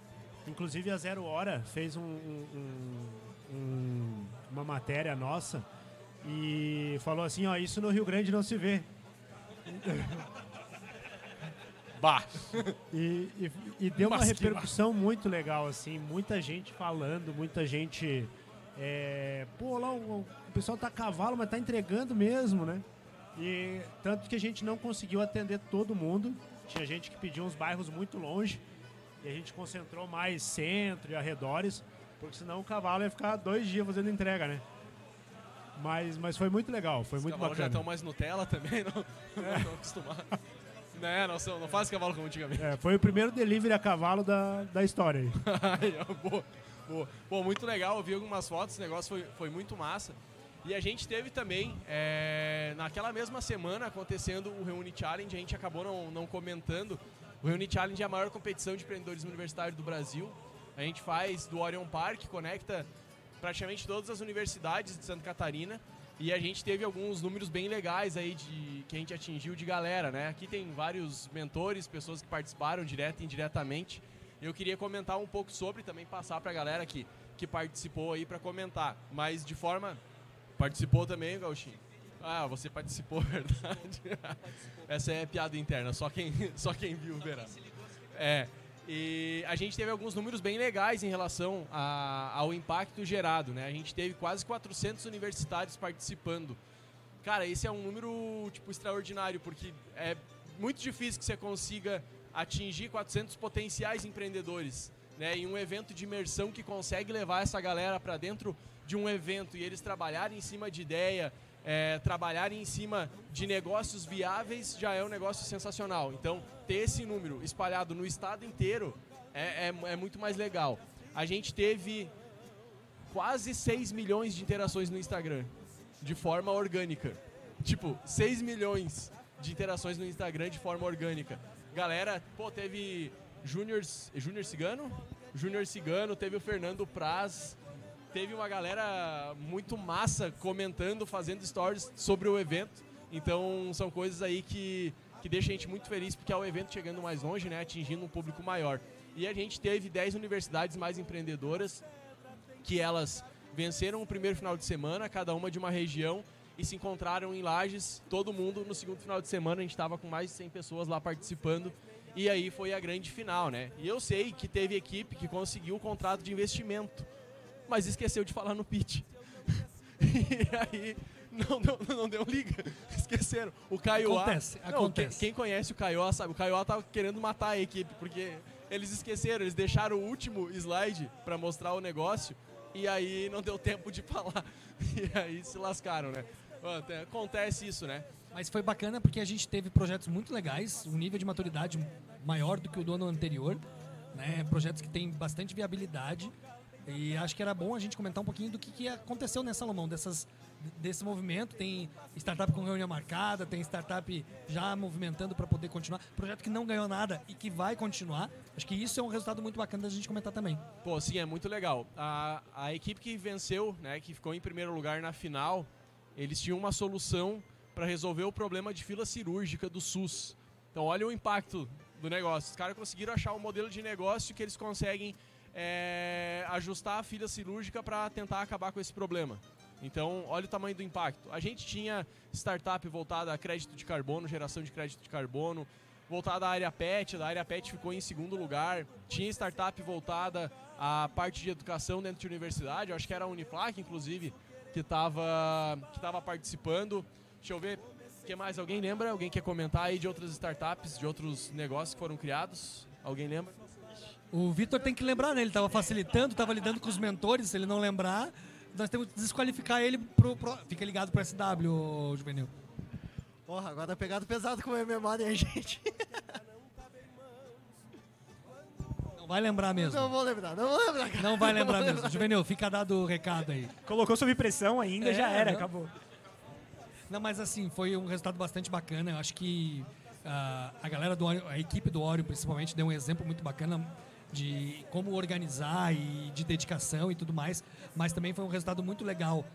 Inclusive a Zero Hora fez um- um- um- um- uma matéria nossa e falou assim, ó, isso no Rio Grande não se vê. Bah! E, e- e deu uma Mas que repercussão muito legal, assim, muita gente falando, muita gente. é, pô, lá o, o pessoal tá a cavalo, mas tá entregando mesmo, né? E tanto que a gente não conseguiu atender todo mundo. Tinha gente que pediu uns bairros muito longe. E a gente concentrou mais centro e arredores, porque senão o cavalo ia ficar dois dias fazendo entrega, né? Mas, mas foi muito legal, foi Os muito cavalos já bacana. estão mais Nutella também, não, não estão acostumados. né, não, são, não faz cavalo como antigamente. É, foi o primeiro delivery a cavalo da, da história aí. Boa, boa. Pô, muito legal, eu vi algumas fotos, o negócio foi, foi muito massa. E a gente teve também, é, naquela mesma semana, acontecendo o Reuni Challenge, a gente acabou não, não comentando. O Reuni Challenge é a maior competição de empreendedorismo universitário do Brasil. A gente faz do Orion Park, conecta praticamente todas as universidades de Santa Catarina. E a gente teve alguns números bem legais aí de que a gente atingiu de galera, né? Aqui tem vários mentores, pessoas que participaram direto e indiretamente. Eu queria comentar um pouco sobre, também passar pra galera que, que participou aí para comentar. Mas de forma. Participou também, Gauchinho? Ah, você participou, verdade. Essa é piada interna, só quem, só quem viu verá. É. E a gente teve alguns números bem legais em relação a- ao impacto gerado, né? A gente teve quase 400 universitários participando. Cara, esse é um número tipo extraordinário, porque é muito difícil que você consiga atingir 400 potenciais empreendedores, né? Em um evento de imersão que consegue levar essa galera para dentro de um evento e eles trabalharem em cima de ideia, é, trabalharem em cima de negócios viáveis já é um negócio sensacional. Então, ter esse número espalhado no estado inteiro é, é- é muito mais legal. A gente teve quase 6 milhões de interações no Instagram, de forma orgânica. Tipo, 6 milhões de interações no Instagram de forma orgânica. Galera, pô, teve Júnior Cigano? Júnior Cigano, teve o Fernando Praz, teve uma galera muito massa comentando, fazendo stories sobre o evento. Então são coisas aí que, que deixam a gente muito feliz, porque é o evento chegando mais longe, né, atingindo um público maior. E a gente teve 10 universidades mais empreendedoras, que elas venceram o primeiro final de semana, cada uma de uma região, e se encontraram em Lages, todo mundo no segundo final de semana, a gente estava com mais de 100 pessoas lá participando, e aí foi a grande final, né? E eu sei que teve equipe que conseguiu o contrato de investimento, mas esqueceu de falar no pitch. e aí não deu, não deu liga, esqueceram. O Caio Acontece, Não, acontece. Quem, quem conhece o Caio sabe, o Caio tava querendo matar a equipe, porque eles esqueceram, eles deixaram o último slide para mostrar o negócio e aí não deu tempo de falar. E aí se lascaram, né? Acontece isso, né? Mas foi bacana porque a gente teve projetos muito legais, um nível de maturidade maior do que o do ano anterior, né? Projetos que têm bastante viabilidade. E acho que era bom a gente comentar um pouquinho do que, que aconteceu nessa Salomão, dessas, desse movimento. Tem startup com reunião marcada, tem startup já movimentando para poder continuar. Projeto que não ganhou nada e que vai continuar. Acho que isso é um resultado muito bacana da gente comentar também. Pô, sim, é muito legal. A, a equipe que venceu, né, que ficou em primeiro lugar na final, eles tinham uma solução para resolver o problema de fila cirúrgica do SUS. Então, olha o impacto do negócio. Os caras conseguiram achar um modelo de negócio que eles conseguem é, ajustar a fila cirúrgica para tentar acabar com esse problema. Então, olha o tamanho do impacto. A gente tinha startup voltada a crédito de carbono, geração de crédito de carbono, voltada à área PET, da área PET ficou em segundo lugar. Tinha startup voltada à parte de educação dentro de universidade, eu acho que era a Uniplac, inclusive, que estava que tava participando. Deixa eu ver, o que mais? Alguém lembra? Alguém quer comentar aí de outras startups, de outros negócios que foram criados? Alguém lembra? O Vitor tem que lembrar, né? Ele estava facilitando, estava lidando com os mentores. Se ele não lembrar, nós temos que desqualificar ele pro. pro... Fica ligado pro SW, Juvenil. Porra, agora tá pegado pesado com a memória, hein, gente? Não vai lembrar mesmo. Não vou lembrar, não vou lembrar. cara. Não vai Não lembrar vou mesmo. Juvenil, fica dado o recado aí. Colocou sob pressão ainda, É, já era, não. acabou. Não, mas assim, foi um resultado bastante bacana. Eu acho que ah, a galera do Oreo, a equipe do Oreo principalmente, deu um exemplo muito bacana de como organizar e de dedicação e tudo mais. Mas também foi um resultado muito legal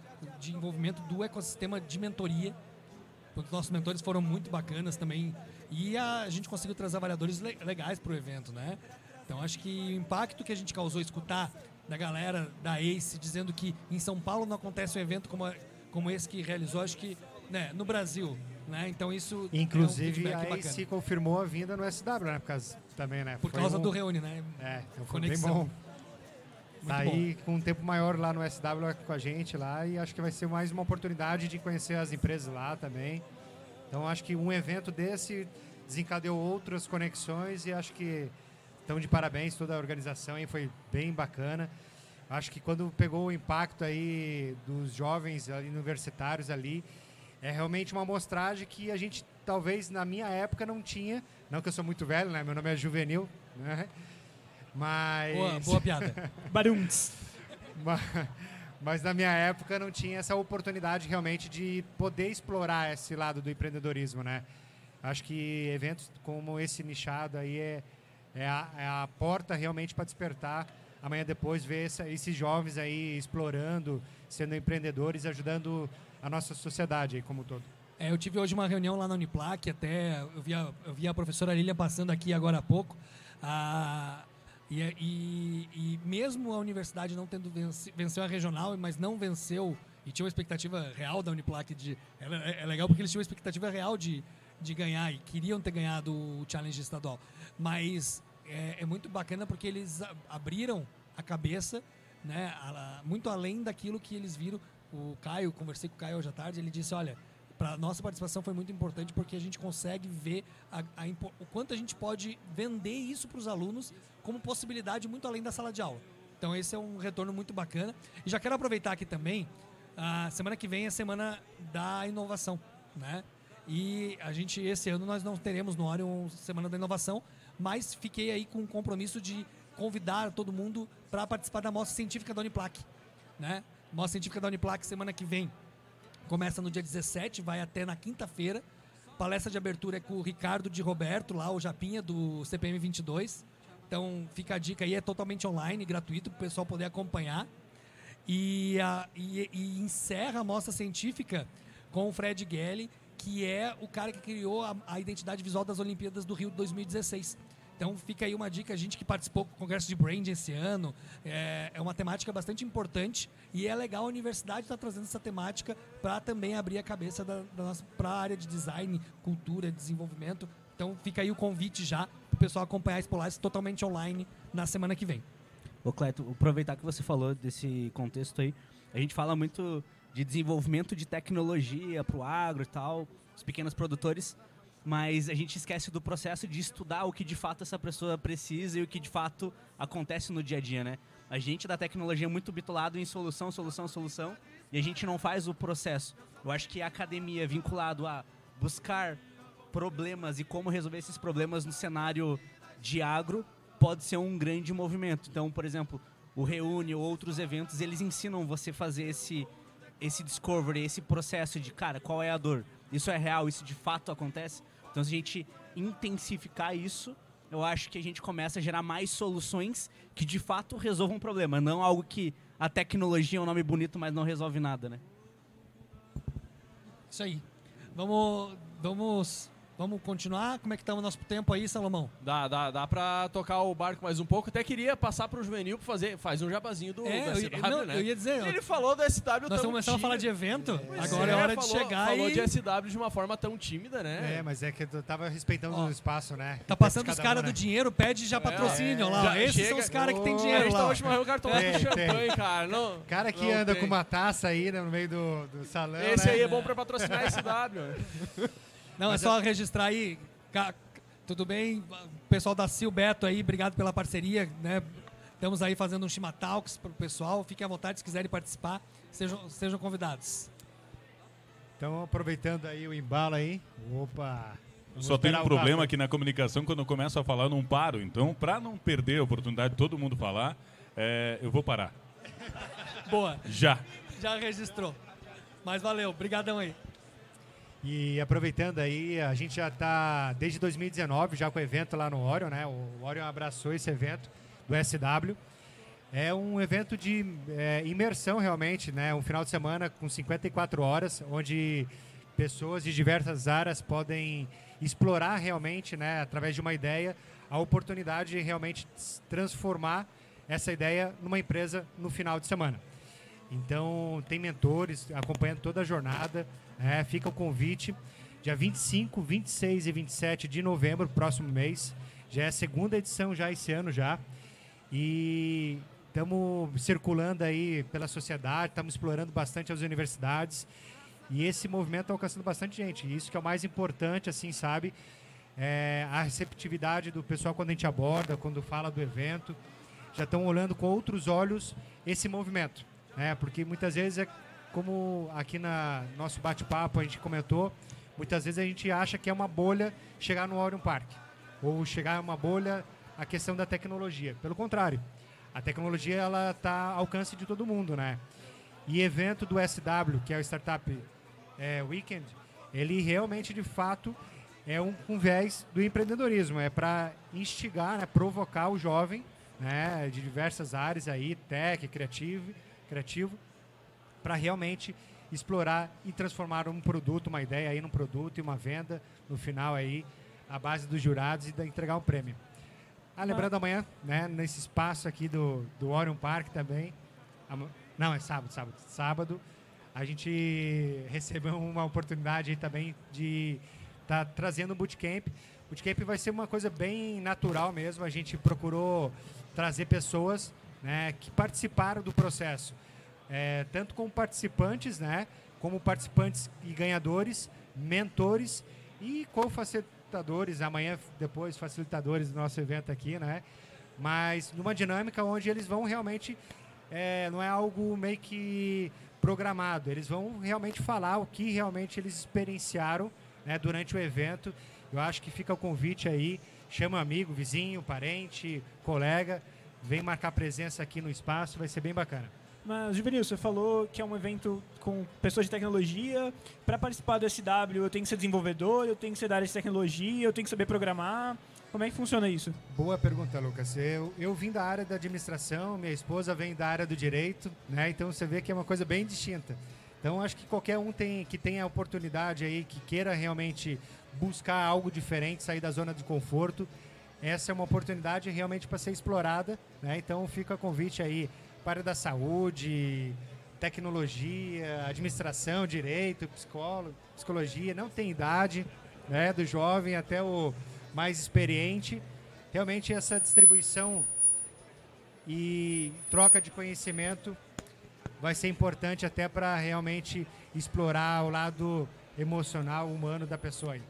de envolvimento do ecossistema de mentoria. Os nossos mentores foram muito bacanas também. E a gente conseguiu trazer avaliadores le- legais para o evento, né? Então acho que o impacto que a gente causou escutar da galera da ACE dizendo que em São Paulo não acontece um evento como, como esse que realizou, acho que né, no Brasil. Né? Então isso é um Inclusive, feedback a bacana. AC confirmou a vinda no SW, né? Por causa, também, né? Por Foi causa um- do Reúne, né? É, então foi bem bom. Muito Tá aí com um tempo maior lá no SW com a gente lá e acho que vai ser mais uma oportunidade de conhecer as empresas lá também. Então acho que um evento desse desencadeou outras conexões e acho que estão de parabéns toda a organização e foi bem bacana. Acho que quando pegou o impacto aí dos jovens ali, universitários ali, é realmente uma amostragem que a gente talvez na minha época não tinha. Não que eu sou muito velho, né? Meu nome é Juvenil, né? Mas. Boa- boa piada. Barunks. Ma- Mas na minha época não tinha essa oportunidade realmente de poder explorar esse lado do empreendedorismo, né? Acho que eventos como esse nichado aí é, é, a, é a porta realmente para despertar amanhã depois ver essa- esses jovens aí explorando, sendo empreendedores, ajudando a nossa sociedade aí como um todo. É, eu tive hoje uma reunião lá na Uniplac, até eu vi a, eu vi a professora Lilian passando aqui agora há pouco. Ah, e, e- e mesmo a universidade não tendo venci, venceu a regional, mas não venceu e tinha uma expectativa real da Uniplac de. É, é legal porque eles tinham uma expectativa real de, de ganhar e queriam ter ganhado o challenge estadual. Mas é, é muito bacana porque eles abriram a cabeça, né, a- muito além daquilo que eles viram. O Caio, conversei com o Caio hoje à tarde, ele disse: olha, para nossa participação foi muito importante porque a gente consegue ver a- a o quanto a gente pode vender isso para os alunos como possibilidade muito além da sala de aula. Então esse é um retorno muito bacana. E já quero aproveitar aqui também, a semana que vem é a semana da inovação, né? E a gente esse ano nós não teremos no Orion semana da inovação, mas fiquei aí com o compromisso de convidar todo mundo para participar da mostra científica da Uniplac, né? Mostra científica da Uniplac semana que vem Começa no dia 17, vai até na quinta-feira. Palestra de abertura é com o Ricardo de Roberto, lá, o Japinha, do CPM 22. Então, fica a dica aí, é totalmente online, gratuito, para o pessoal poder acompanhar. E, a- e- e encerra a mostra científica com o Fred Gelli, que é o cara que criou a, a identidade visual das Olimpíadas do Rio de 2016. Então fica aí uma dica, a gente que participou do Congresso de Brand esse ano, é, é uma temática bastante importante e é legal a universidade estar trazendo essa temática para também abrir a cabeça da, da nossa para a área de design, cultura, desenvolvimento. Então fica aí o convite já para o pessoal acompanhar a Spolaris totalmente online na semana que vem. Ô, Cleto, aproveitar que você falou desse contexto aí, a gente fala muito de desenvolvimento de tecnologia para o agro e tal, os pequenos produtores, mas a gente esquece do processo de estudar o que de fato essa pessoa precisa e o que de fato acontece no dia a dia, né? A gente da tecnologia é muito bitolado em solução, solução, solução, e a gente não faz o processo. Eu acho que a academia vinculado a buscar problemas e como resolver esses problemas no cenário de agro pode ser um grande movimento. Então, por exemplo, o Reúne ou outros eventos, eles ensinam você fazer esse, esse discovery, esse processo de, cara, qual é a dor? Isso é real? Isso de fato acontece? Então, se a gente intensificar isso, eu acho que a gente começa a gerar mais soluções que de fato resolvam um problema, não algo que a tecnologia é um nome bonito, mas não resolve nada, né? Isso aí. Vamos, vamos, vamos continuar? Como é que tá o nosso tempo aí, Salomão? Dá, dá, dá pra tocar o barco mais um pouco. Até queria passar pro Juvenil pra fazer, faz um jabazinho do, É, do eu ia- SW, não, né? eu ia dizer, Ele eu- falou do SW Nós estamos começando a falar de evento, Pois agora é hora de falou- chegar falou e... de SW de uma forma tão tímida, né? É, mas é que eu tava respeitando o espaço, né? Tá passando os Cada um, caras né? do dinheiro, pede já patrocínio, É, lá. ó. já Esses chega- são os caras que tem dinheiro a gente lá. tava ó. chimarrão, o cara tomando Tem, champanhe, cara. Não, Cara que não anda tem. com uma taça aí né, no meio do, do salão. Esse né? aí é bom pra patrocinar a SW. Não, Mas é só registrar aí. Tudo bem? Pessoal da Sil Beto aí, obrigado pela parceria, né? Estamos aí fazendo um Shima Talks pro pessoal. Fiquem à vontade se quiserem participar, sejam, sejam convidados. Então, aproveitando aí o embalo aí. Opa! vamos Só tem um o problema aqui na comunicação, quando eu começo a falar, eu não paro. Então, para não perder a oportunidade de todo mundo falar, é, eu vou parar. Boa. Já. Já registrou. Mas valeu, brigadão aí. E aproveitando aí, a gente já está desde 2019 já com o evento lá no Orion, né? O Orion abraçou esse evento do SW. É um evento de é, imersão realmente, né? Um final de semana com 54 horas, onde pessoas de diversas áreas podem explorar realmente, né? Através de uma ideia, a oportunidade de realmente transformar essa ideia numa empresa no final de semana. Então, tem mentores acompanhando toda a jornada. Né? fica o convite. Dia 25, 26 e 27 de novembro, próximo mês. Já é a segunda edição já esse ano já. E estamos circulando aí pela sociedade, estamos explorando bastante as universidades. E esse movimento está alcançando bastante gente. E isso que é o mais importante, assim, sabe? É a receptividade do pessoal quando a gente aborda, quando fala do evento. Já estão olhando com outros olhos esse movimento. Né? Porque muitas vezes é como aqui na nosso bate-papo a gente comentou, muitas vezes a gente acha que é uma bolha chegar no Orion Park. Ou chegar uma bolha a questão da tecnologia. Pelo contrário, a tecnologia ela está ao alcance de todo mundo, né? E evento do SW, que é o Startup é, Weekend, ele realmente, de fato, é um, um viés do empreendedorismo. É para instigar, né, provocar o jovem né, de diversas áreas aí, tech, criativo, criativo para realmente explorar e transformar um produto, uma ideia aí num produto e uma venda no final aí, a base dos jurados e da, entregar um prêmio. Ah, lembrando amanhã, né, nesse espaço aqui do, do Orion Park também. Não, é sábado, sábado. Sábado a gente recebeu uma oportunidade aí também de estar trazendo um bootcamp. O bootcamp vai ser uma coisa bem natural mesmo. A gente procurou trazer pessoas né, que participaram do processo, é, tanto como participantes, né, como participantes e ganhadores, mentores e co-facilitadores, amanhã depois facilitadores do nosso evento aqui, né? Mas numa dinâmica onde eles vão realmente é, não é algo meio que programado. Eles vão realmente falar o que realmente eles experienciaram né, durante o evento. Eu acho que fica o convite aí. Chama amigo, vizinho, parente, colega. Vem marcar presença aqui no espaço, vai ser bem bacana. Mas, Juvenil, você falou que é um evento com pessoas de tecnologia. Para participar do SW, eu tenho que ser desenvolvedor, eu tenho que ser da área de tecnologia, eu tenho que saber programar. Como é que funciona isso? Boa pergunta, Lucas. Eu, eu vim da área da administração, minha esposa vem da área do direito, né? Então você vê que é uma coisa bem distinta. Então acho que qualquer um tem, que tenha a oportunidade aí, que queira realmente buscar algo diferente, sair da zona de conforto, essa é uma oportunidade realmente para ser explorada, né? Então fica a convite aí para da saúde, tecnologia, administração, direito, psicólogo, psicologia, não tem idade, né? Do jovem até o mais experiente. Realmente essa distribuição e troca de conhecimento vai ser importante até para realmente explorar o lado emocional, humano da pessoa. aí.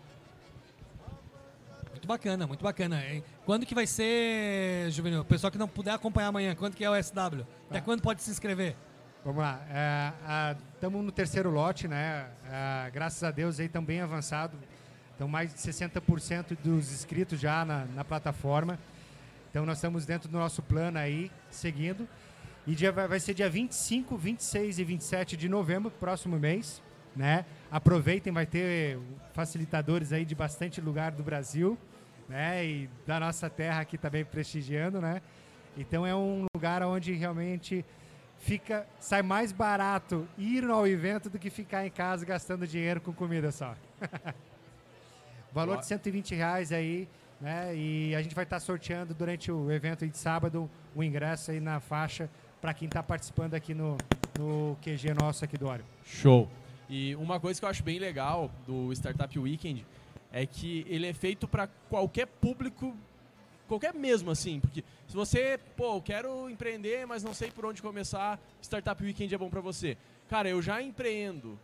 Muito bacana, muito bacana. hein? Quando que vai ser, Juvenil? O pessoal que não puder acompanhar amanhã, quando que é o SW? Até quando pode se inscrever? Vamos lá. Estamos no terceiro lote, né? É, graças a Deus aí estamos bem avançado. Então mais de 60% dos inscritos já na, na plataforma. Então nós estamos dentro do nosso plano aí, seguindo. E dia, vai vai ser dia 25, 26 e 27 de novembro, próximo mês. Né? Aproveitem, vai ter facilitadores aí de bastante lugar do Brasil. Né? E da nossa terra aqui também prestigiando, né? Então é um lugar onde realmente fica sai mais barato ir ao evento do que ficar em casa gastando dinheiro com comida só. Valor de 120 reais aí, né? E a gente vai estar sorteando durante o evento de sábado o ingresso aí na faixa para quem está participando aqui no, no QG nosso aqui do Oreo. Show. E uma coisa que eu acho bem legal do Startup Weekend é que ele é feito para qualquer público, qualquer mesmo assim, porque se você, pô, eu quero empreender, mas não sei por onde começar, Startup Weekend é bom para você. Cara, eu já empreendo,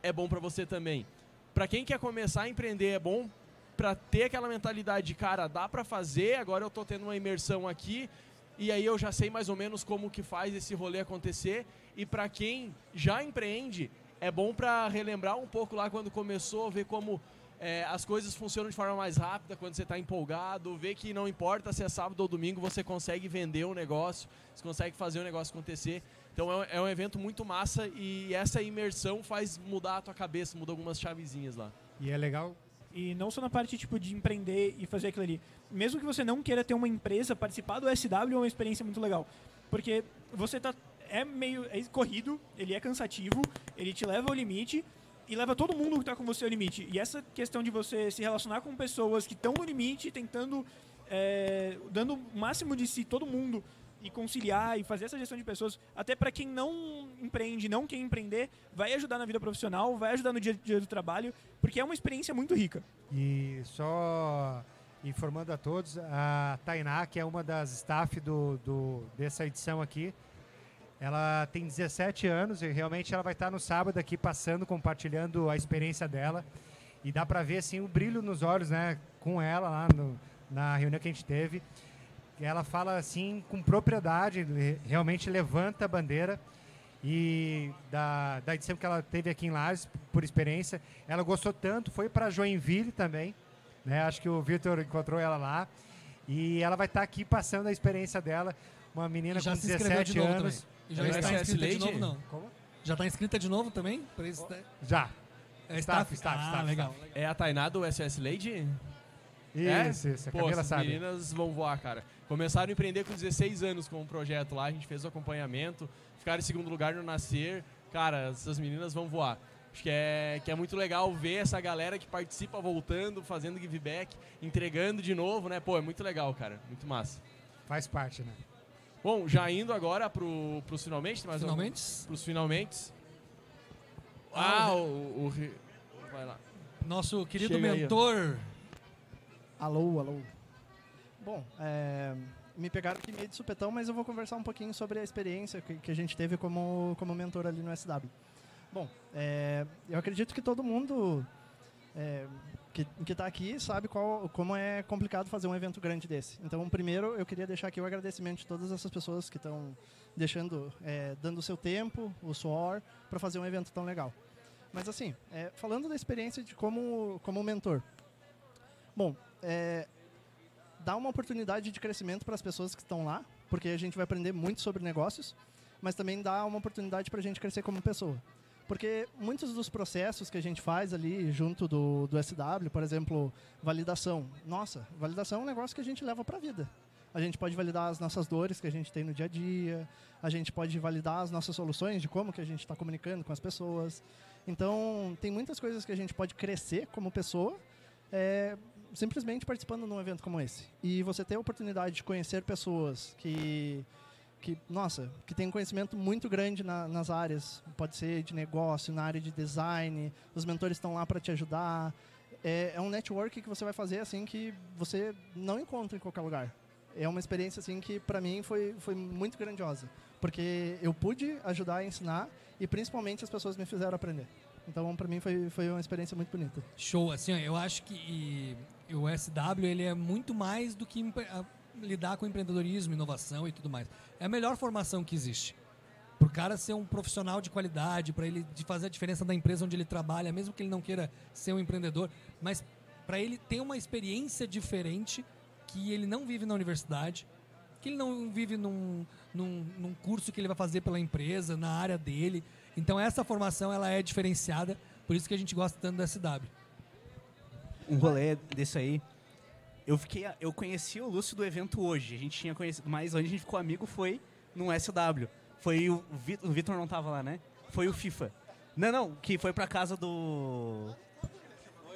é bom para você também. Para quem quer começar a empreender é bom para ter aquela mentalidade de, cara, dá para fazer, agora eu tô tendo uma imersão aqui e aí eu já sei mais ou menos como que faz esse rolê acontecer. E para quem já empreende, é bom para relembrar um pouco lá quando começou, ver como é, as coisas funcionam de forma mais rápida quando você está empolgado, ver que não importa se é sábado ou domingo, você consegue vender um negócio, você consegue fazer o negócio acontecer. Então é um, é um evento muito massa e essa imersão faz mudar a tua cabeça, muda algumas chavezinhas lá. E é legal E não só na parte tipo de empreender e fazer aquilo ali. Mesmo que você não queira ter uma empresa, participar do SW é uma experiência muito legal. Porque você tá é meio é corrido, ele é cansativo, ele te leva ao limite e leva todo mundo que tá com você ao limite. E essa questão de você se relacionar com pessoas que estão no limite, tentando é, dando o máximo de si todo mundo e conciliar e fazer essa gestão de pessoas, até para quem não empreende, não quer empreender, vai ajudar na vida profissional, vai ajudar no dia a dia do trabalho, porque é uma experiência muito rica. E só informando a todos, a Tainá, que é uma das staff do, do- dessa edição aqui, ela tem 17 anos e realmente ela vai estar no sábado aqui passando, compartilhando a experiência dela. E dá para ver assim o brilho nos olhos, né, com ela lá no- na reunião que a gente teve. Ela fala assim com propriedade, realmente levanta a bandeira e da, da edição que ela teve aqui em Lages, por experiência, ela gostou tanto, foi para Joinville também, né? Acho que o Vitor encontrou ela lá e ela vai estar aqui passando a experiência dela, uma menina com se inscreveu 17 de novo anos. também. E já está inscrita de novo, não? Como? Já está inscrita de novo também? Pra esse- Já. É Staff, staff? staff, ah, staff, legal. staff. É a Tainá do SOS Lady? Isso, é? isso, a Pô, Camila sabe. meninas vão voar, cara. Começaram a empreender com 16 anos com um projeto lá, a gente fez o acompanhamento, ficaram em segundo lugar no Nascer. Cara, essas meninas vão voar. Acho que é, que é muito legal ver essa galera que participa voltando, fazendo give back, entregando de novo, né? Pô, é muito legal, cara. Muito massa. Faz parte, né? Bom, já indo agora pro, pros finalmente, tem mais algum? Finalmentes? Pros finalmente. Ah, Ah, o- o, o, Vai lá. Nosso querido Chega aí, mentor. Alô, alô. Bom, é, me pegaram aqui meio de supetão, mas eu vou conversar um pouquinho sobre a experiência que, que a gente teve como, como mentor ali no SW. Bom, é, eu acredito que todo mundo é, que está aqui sabe qual, como é complicado fazer um evento grande desse. Então, primeiro, eu queria deixar aqui o agradecimento de todas essas pessoas que estão deixando, é, dando o seu tempo, o suor, para fazer um evento tão legal. Mas assim, é, falando da experiência de como, como mentor. Bom, é, dá uma oportunidade de crescimento para as pessoas que estão lá, porque a gente vai aprender muito sobre negócios, mas também dá uma oportunidade para a gente crescer como pessoa. Porque muitos dos processos que a gente faz ali junto do, do SW, por exemplo, validação. Nossa, validação é um negócio que a gente leva para a vida. A gente pode validar as nossas dores que a gente tem no dia a dia, a gente pode validar as nossas soluções de como que a gente está comunicando com as pessoas. Então, tem muitas coisas que a gente pode crescer como pessoa é, simplesmente participando num evento como esse. E você ter a oportunidade de conhecer pessoas que, que nossa, que têm um conhecimento muito grande na- nas áreas, pode ser de negócio, na área de design, os mentores estão lá para te ajudar. É, é um network que você vai fazer assim que você não encontra em qualquer lugar. É uma experiência assim que para mim foi, foi muito grandiosa, porque eu pude ajudar a ensinar e principalmente as pessoas me fizeram aprender. Então, para mim foi, foi uma experiência muito bonita. Show, assim, eu acho que e, o SW ele é muito mais do que lidar com empreendedorismo, inovação e tudo mais. É a melhor formação que existe. Para o cara ser um profissional de qualidade, para ele fazer a diferença da empresa onde ele trabalha, mesmo que ele não queira ser um empreendedor, mas para ele ter uma experiência diferente que ele não vive na universidade, que ele não vive num, num, num curso que ele vai fazer pela empresa, na área dele. Então essa formação ela é diferenciada, por isso que a gente gosta tanto da SW. um rolê desse aí. Eu fiquei, eu conheci o Lúcio do evento hoje. A gente tinha conhecido, mas onde a gente ficou amigo foi no SW. Foi o Vi- o Vitor não tava lá, né? Foi o FIFA. Não, não, que foi pra casa do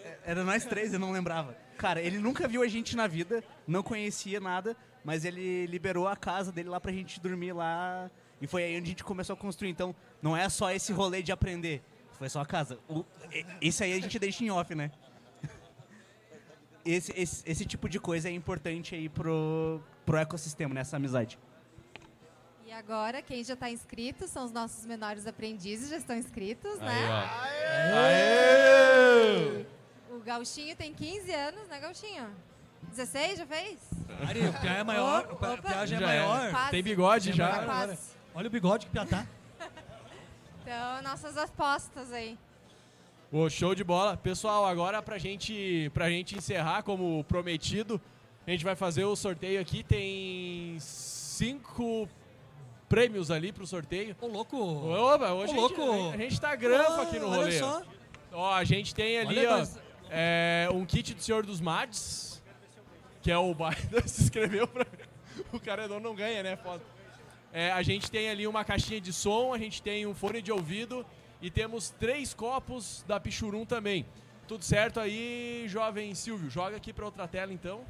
é, Era nós três, eu não lembrava. Cara, ele nunca viu a gente na vida, não conhecia nada, mas ele liberou a casa dele lá pra gente dormir lá. E foi aí onde a gente começou a construir. Então, não é só esse rolê de aprender. Foi só a casa. O, esse aí a gente deixa em off, né? Esse, esse, esse tipo de coisa é importante aí pro, pro ecossistema, nessa amizade. E agora, quem já está inscrito são os nossos menores aprendizes, já estão inscritos, né? Aê! O Gauchinho tem 15 anos, né, Gauchinho? 16 já fez? Ari, o Pia é maior, o Pia- o Pia já é maior. Quase. Tem bigode já. Olha o bigode que o Pia tá. Então, nossas apostas aí. Pô, show de bola. Pessoal, agora pra gente, pra gente encerrar, como prometido, a gente vai fazer o sorteio aqui. Tem cinco prêmios ali pro sorteio. Ô, louco! Opa, hoje Ô, a, gente, louco! a gente tá Ah, aqui no rolê. Ó, a gente tem ali, Olha ó, nós. é, um kit do Senhor dos Mads, que é o Baida se inscreveu pra... O Caredon não ganha, né? Foda. É, a gente tem ali uma caixinha de som, a gente tem um fone de ouvido e temos três copos da Pichurum também. Tudo certo aí, jovem Silvio? Joga aqui pra outra tela, então.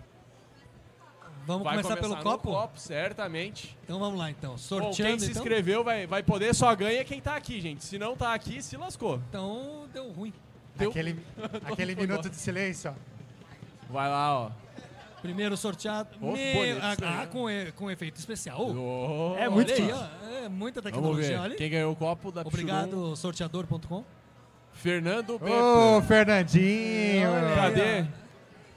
Vamos Vai começar pelo no copo? copo, certamente. Então vamos lá, então. Bom, Sorteando, quem se então. inscreveu vai, vai poder, só ganha quem tá aqui, gente. Se não tá aqui, se lascou. Então deu ruim. Deu- Aquele, aquele minuto de silêncio, ó. Vai lá, ó. Primeiro sorteado. Oh, bonito ah, ah, com, e- com efeito especial. Oh, é olha muito aí. É muita Vamos tecnologia, ver. olha. Quem ganhou o copo da Obrigado, sorteador.com. Fernando. Ô, Fernandinho! Cadê?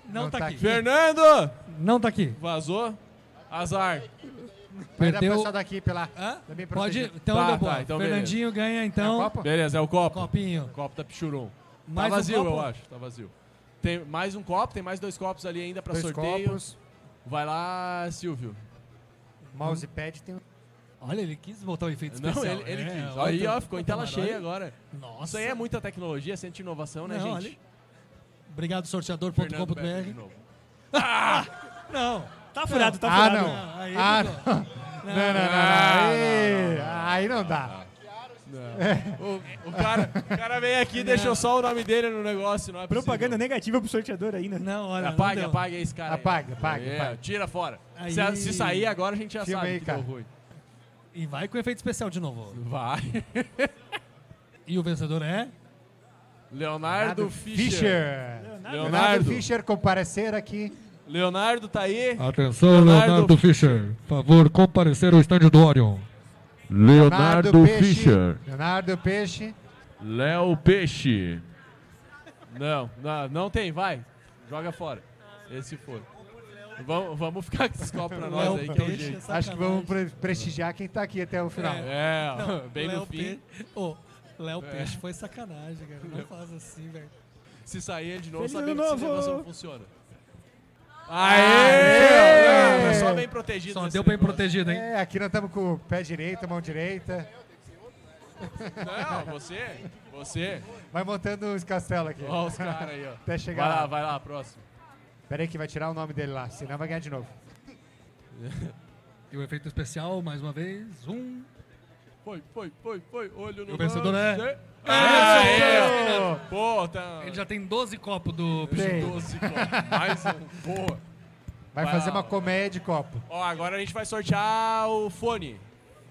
Não, tá, aqui. Fernando! Não tá aqui. Vazou? Azar. Vai dar Perdeu. pessoal daqui pela. Hã? Tá Pode. Então, Tá, tá, então Fernandinho ganha, então. Beleza, é o copo. Copinho. Copo da Pichurum. Mais tá um vazio, copo? eu acho. Tá vazio. Tem mais um copo, tem mais dois copos ali ainda pra Dois sorteio. copos. Vai lá, Silvio. Mousepad tem um. Olha, ele quis botar o efeito Não, especial. ele, ele É, quis. olha, Aí, ó, ficou em tela camarada. cheia agora. Nossa. Isso aí é muita tecnologia, centro de inovação, né, Não, gente? olha. Obrigado, sorteador.com.br. Ah! Não. Tá furado, tá Ah, furado. não. Aí Ah, não. Não, não, não. não. Ah, Aí, não, não. aí não dá. O, o cara, o cara veio aqui e deixou só o nome dele no negócio, não é possível. Propaganda negativa pro sorteador ainda. Não, olha. Apague, não apague esse cara. Apaga, apaga, É, apaga. Tira fora. Aí- Se, se sair agora, a gente já Filma sabe aí, que cara. deu ruim. E vai com efeito especial de novo. Vai. E o vencedor é? Leonardo Fischer. Fischer. Leonardo. Leonardo Fischer comparecer aqui. Leonardo tá aí. Atenção, Leonardo, Fischer. Favor, comparecer ao estande do Orion. Leonardo Peixe. Fischer. Leonardo Peixe. Léo Peixe. Não, não, não tem, vai. Joga fora. Esse foi. Vamos, vamos ficar com esses copos pra nós aí, que é o Peixe, jeito. Acho que vamos pre- prestigiar quem tá aqui até o final. É, Não, bem no fim. Pe- Ô, Léo É. Peixe foi sacanagem, cara. Não faz assim, velho. Se sair de novo, Feliz sabendo ano que esse negócio não funciona. Aê! Aê! É só bem protegido. Só deu bem negócio. protegido, hein? É, aqui nós estamos com o pé direito, mão direita. Não, você, você. Vai montando os castelos aqui. Ó os caras aí, ó. Até chegar Vai lá, lá. vai lá, próximo. Pera aí que vai tirar o nome dele lá, senão vai ganhar de novo. E o efeito especial, mais uma vez. Um. Foi, foi, foi, foi. Olho no E o vencedor é- É, vencedor! ó. Pô, tá. Ele já tem 12 copos do Tem. 12 copos. Mais um. Boa. Vai fazer uma ó. colmeia de copo. Ó, agora a gente vai sortear o fone.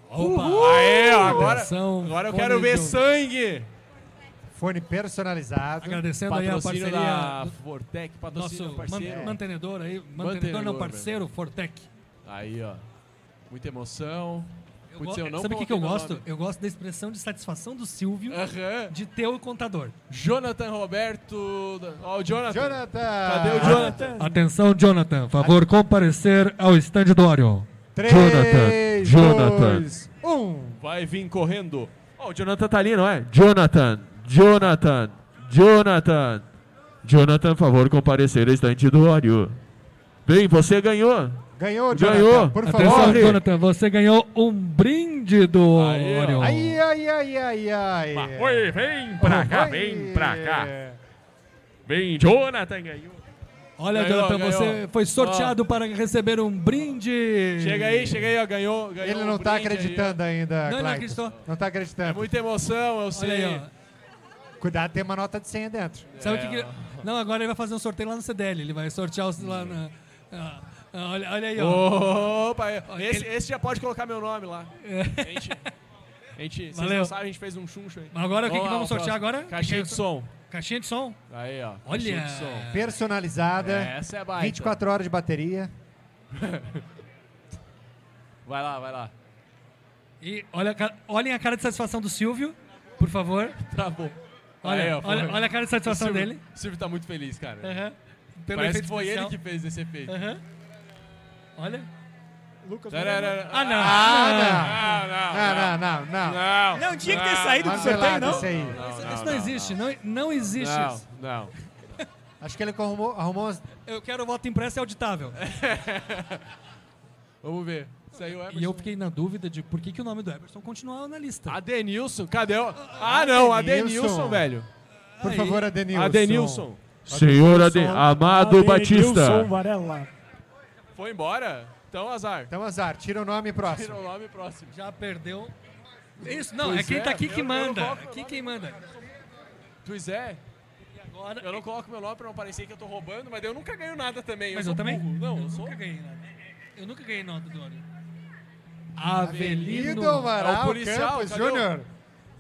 Opa! Aê, ó, agora, Atenção, agora eu fone quero ver do- sangue. Fone personalizado. Agradecendo aí a Patrocínio parceria da do Fortec, patrocínio nosso parceiro. man- mantenedor aí. Mantenedor, Mantenedor, não, parceiro, Fortec. Aí, ó. Muita emoção. Putz, eu não Sabe o que, que eu gosto? nome. Eu gosto da expressão de satisfação do Silvio Aham. de ter o contador. Jonathan Roberto. Ó, o Jonathan. Jonathan! Cadê o Jonathan? Atenção, Jonathan. Favor comparecer ao stand do Orion. 3, Jonathan. 2, 1. Vai vir correndo. Ó, o Jonathan tá ali, não é? Jonathan, Jonathan, Jonathan. Jonathan, favor, comparecer ao estante do Oreo. Bem, você ganhou. Ganhou, Jonathan. Ganhou. Por Atenção, favor. Jonathan. Você ganhou um brinde do Aí, ó. Orion. Ai, ai, ai, ai, ai. Oi, vem pra cá, Oi. vem pra cá. Bem, Jonathan ganhou. Olha, Ganhou, Jonathan, ganhou. você foi sorteado para receber um brinde. Chega aí, chega aí, ó. Ganhou. ganhou Ele um não tá brinde aí, ó. acreditando ainda, Não, ele não acreditou. Não tá É acreditando. muita emoção, eu sei. Aí, ó. Cuidado, tem uma nota de senha dentro. Sabe o que, que- Não, agora ele vai fazer um sorteio lá no CDL. Ele vai sortear os lá na. Ah, olha, olha aí, ó. Opa, esse, esse já pode colocar meu nome lá. É. A gente, a gente, vocês Valeu. não sabem, a gente fez um chuncho aí. Mas agora o que, que lá, vamos sortear próximo. agora? Caixinha de é som. Caixinha de som. Aí, ó. Olha. caixinha de som. Personalizada. Essa é baita. 24 horas de bateria. Vai lá, vai lá. E olha, a olhem a cara de satisfação do Silvio, por favor. Tá bom. Olha, Aí, ó, olha, olha a cara de satisfação o Silvio, dele. O Silvio tá muito feliz, cara. Aham. Pelo Parece que foi especial. ele que fez esse efeito. Aham. Olha. Lucas. Ah, não. Ah, não. Não, não, não. Não. Não tinha que ter saído do sorteio, não? aí. Isso, isso não, existe, não, não existe Não, isso. não. Acho que ele arrumou, arrumou. Eu quero voto impresso e auditável. Vamos ver. Saiu o. E eu fiquei na dúvida de por que, que o nome do Emerson continuava na lista. Adenilson, cadê o... Ah, não, Adenilson. Adenilson, velho. Por Aí. favor, Adenilson. Adenilson. Senhor Ade Amado Batista. Varela. Foi embora? Então, azar. Então, azar. Tira o nome próximo. Tira o nome próximo. Já perdeu. Isso, não, Pois é quem é, tá aqui que eu- eu manda. meu Aqui quem manda. Pois é. Agora... Eu não coloco meu nome pra não parecer que eu tô roubando, mas eu nunca ganho nada também. Mas sou eu também? burro. Não, eu eu sou. nunca ganhei nada. Eu nunca ganhei nota do Ori. Avelino Avelino. Amaral É o policial, Campos o- Júnior.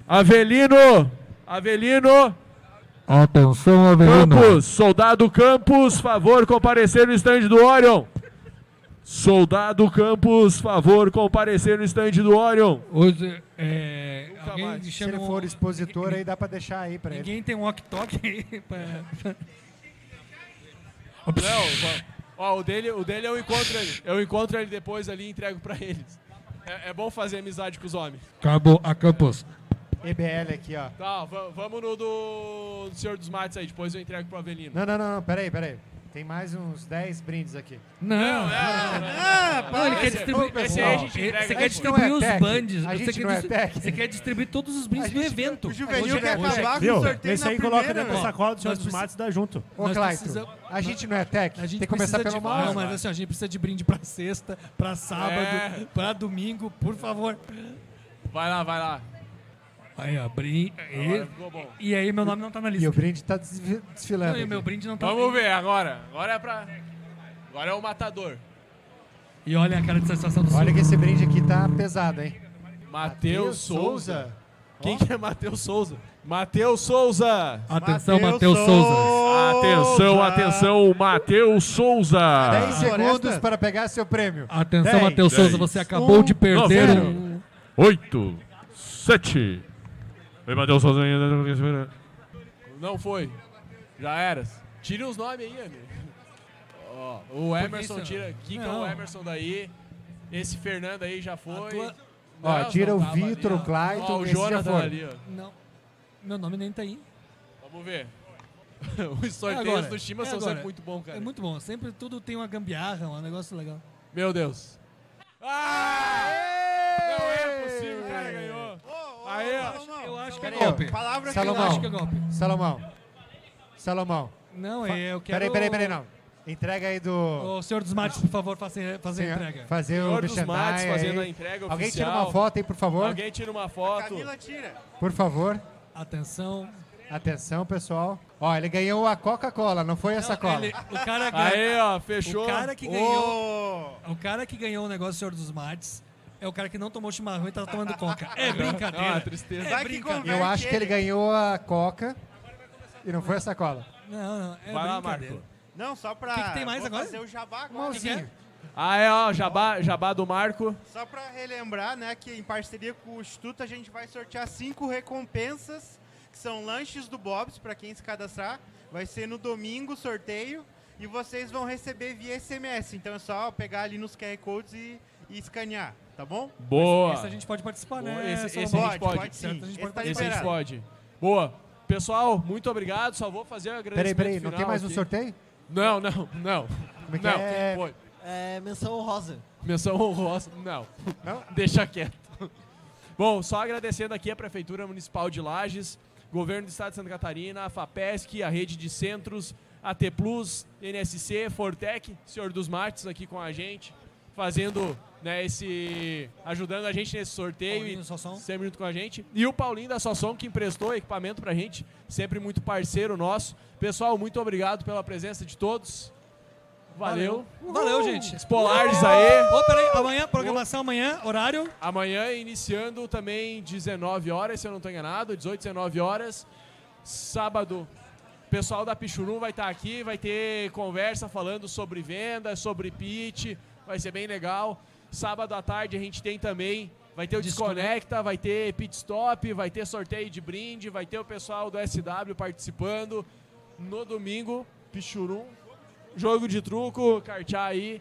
Avelino. Avelino. Atenção, Avelino. Campos. Soldado Campos, favor comparecer no stand do Orion. Soldado Campos, favor comparecer no stand do Orion. Hoje, é, alguém mais. Se chama ele um- for expositor, aí dá pra deixar aí pra ele. Ninguém tem um walk-talk aí. Não, va- ó, o dele, o dele eu encontro ele. Eu encontro ele depois ali e entrego pra eles. É, é bom fazer amizade com os homens. Cabo a Campos. EBL aqui, ó. Tá, va- vamos no do, do Senhor dos Mates aí, depois eu entrego pro Avelino. Não, não, não, não. Peraí, peraí. Tem mais uns 10 brindes aqui. Não, não, não, ele quer distribuir. aí a gente Ele- entrega Você depois. quer distribuir os não é bandes. Você gente quer, não é você quer distribuir todos os brindes do evento. O Juvenil quer hoje- acabar com Viu? o sorteio Esse aí coloca dentro da sacola do Senhor dos Matos e dá junto. Ô, precisamos- a gente não é tech? A gente Tem que começar precisa pelo de, mal. Não, mas assim, a gente precisa de brinde pra sexta, pra sábado, É. pra domingo, por favor. Vai lá, vai lá. Aí, ó, brinde. E, e aí, meu nome não tá na lista. E o brinde tá desfilando. Não, e o meu aqui. brinde não tá Vamos ver agora. Agora é pra. Agora é o matador. E olha a cara de satisfação do Olha que esse brinde aqui tá pesado, hein? Matheus Souza. Quem que é Matheus Souza? Matheus Souza! Atenção, Matheus Souza. Atenção, atenção, Matheus Souza! 10 segundos para pegar seu prêmio. Atenção, Matheus Souza, você acabou um, de perder 8, 7, Vai bater sozinho. Não foi. Já era. Tira os nomes aí, amigo. Ó, o Emerson tira. Kika é o Emerson daí. Esse Fernando aí já foi. Tua... Ó, tira o Vitor, o Clayton. Ó, o Jonathan ali, ó. Não. Meu nome nem tá aí. Vamos ver. Os é sorteios é do Chima é são sempre muito bons, cara. É muito bom. Sempre tudo tem uma gambiarra, um negócio legal. Meu Deus. Ah! Não é! Ó. Eu acho que é golpe. Palavra Eu Salomão. acho que é golpe. Salomão. Salomão. Não, eu quero... Peraí, peraí, peraí, não. Entrega aí do... O senhor dos mates, por favor, faça, faça a entrega. Fazer o Senhor dos merchandising Matos fazendo aí. a entrega Alguém tira oficial. uma foto aí, por favor. Alguém tira uma foto. Camila tira. Por favor. Atenção. Atenção, pessoal. Ó, ele ganhou a Coca-Cola, não foi a sacola. Ele- o cara ganha- Aí, ó, fechou. O cara que ganhou... O cara que ganhou o negócio do senhor dos mates é o cara que não tomou chimarrão e tá tomando coca. É brincadeira. Ah, tristeza. É Vai que brincadeira. Eu acho que ele ganhou a Coca e não foi a sacola. Não, não, é Vai lá, brincadeira. Marco. Não, só pra. Que que tem mais agora? fazer o jabá agora. Ah, é, ó, jabá, jabá do Marco. Só pra relembrar, né, que em parceria com o Instituto a gente vai sortear cinco recompensas, que são lanches do Bob's, pra quem se cadastrar. Vai ser no domingo o sorteio e vocês vão receber via SMS. Então é só pegar ali nos QR Codes e, e escanear, tá bom? Boa. Esse a gente pode participar, Boa, né? Esse, esse a gente pode. pode sim. Certo, a gente Esse pode tá Esse a gente pode. Boa. Pessoal, muito obrigado. Só vou fazer o Peraí, agradecimento peraí, não final tem mais um aqui. sorteio? Não, não, não. Como é que não, é? foi. É, menção honrosa. Menção honrosa. Não. Não? Deixa quieto. Bom, só agradecendo aqui a Prefeitura Municipal de Lages, Governo do Estado de Santa Catarina, a FAPESC, a Rede de Centros, a T Plus, NSC, Fortec, Senhor dos Martes aqui com a gente, fazendo né, esse. ajudando a gente nesse sorteio Paulinho e sempre junto com a gente. E o Paulinho da Sossom que emprestou equipamento pra gente, sempre muito parceiro nosso. Pessoal, muito obrigado pela presença de todos. Valeu. Valeu, gente. Os Polares aí. Ô, peraí, amanhã, programação amanhã, horário. Amanhã iniciando também 19 horas, se eu não estou enganado, 18, 19 horas. Sábado, o pessoal da Pichurum vai estar aqui, vai ter conversa falando sobre venda, sobre pitch, vai ser bem legal. Sábado à tarde a gente tem também, vai ter o Desconecta, vai ter pit stop, vai ter sorteio de brinde, vai ter o pessoal do SW participando. No domingo, Pichurum, jogo de truco, cartear aí.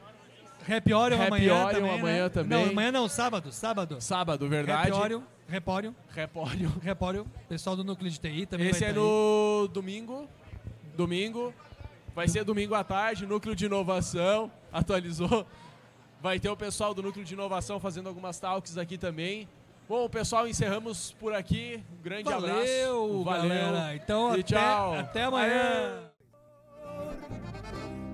Happy Orion Happy amanhã Orion também, amanhã né? também. Não, amanhã não, sábado, sábado. Sábado, verdade. Happy Orion, Repório. Repório. Repório. Pessoal do Núcleo de TI também Esse vai é tá aí. no domingo. Domingo. Vai ser domingo à tarde, núcleo de inovação. Atualizou. Vai ter o pessoal do núcleo de inovação fazendo algumas talks aqui também. Bom, pessoal, encerramos por aqui. Um grande Valeu, abraço. Valeu. galera. Então, e até- tchau. até amanhã.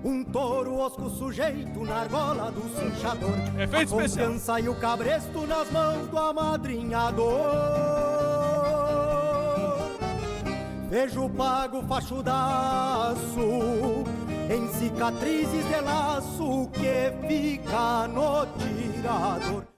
Um touro osco sujeito na argola do cinchador. Efeito a especial. confiança e o cabresto nas mãos do amadrinhador. Vejo o pago fachudaço em cicatrizes de laço que fica no tirador.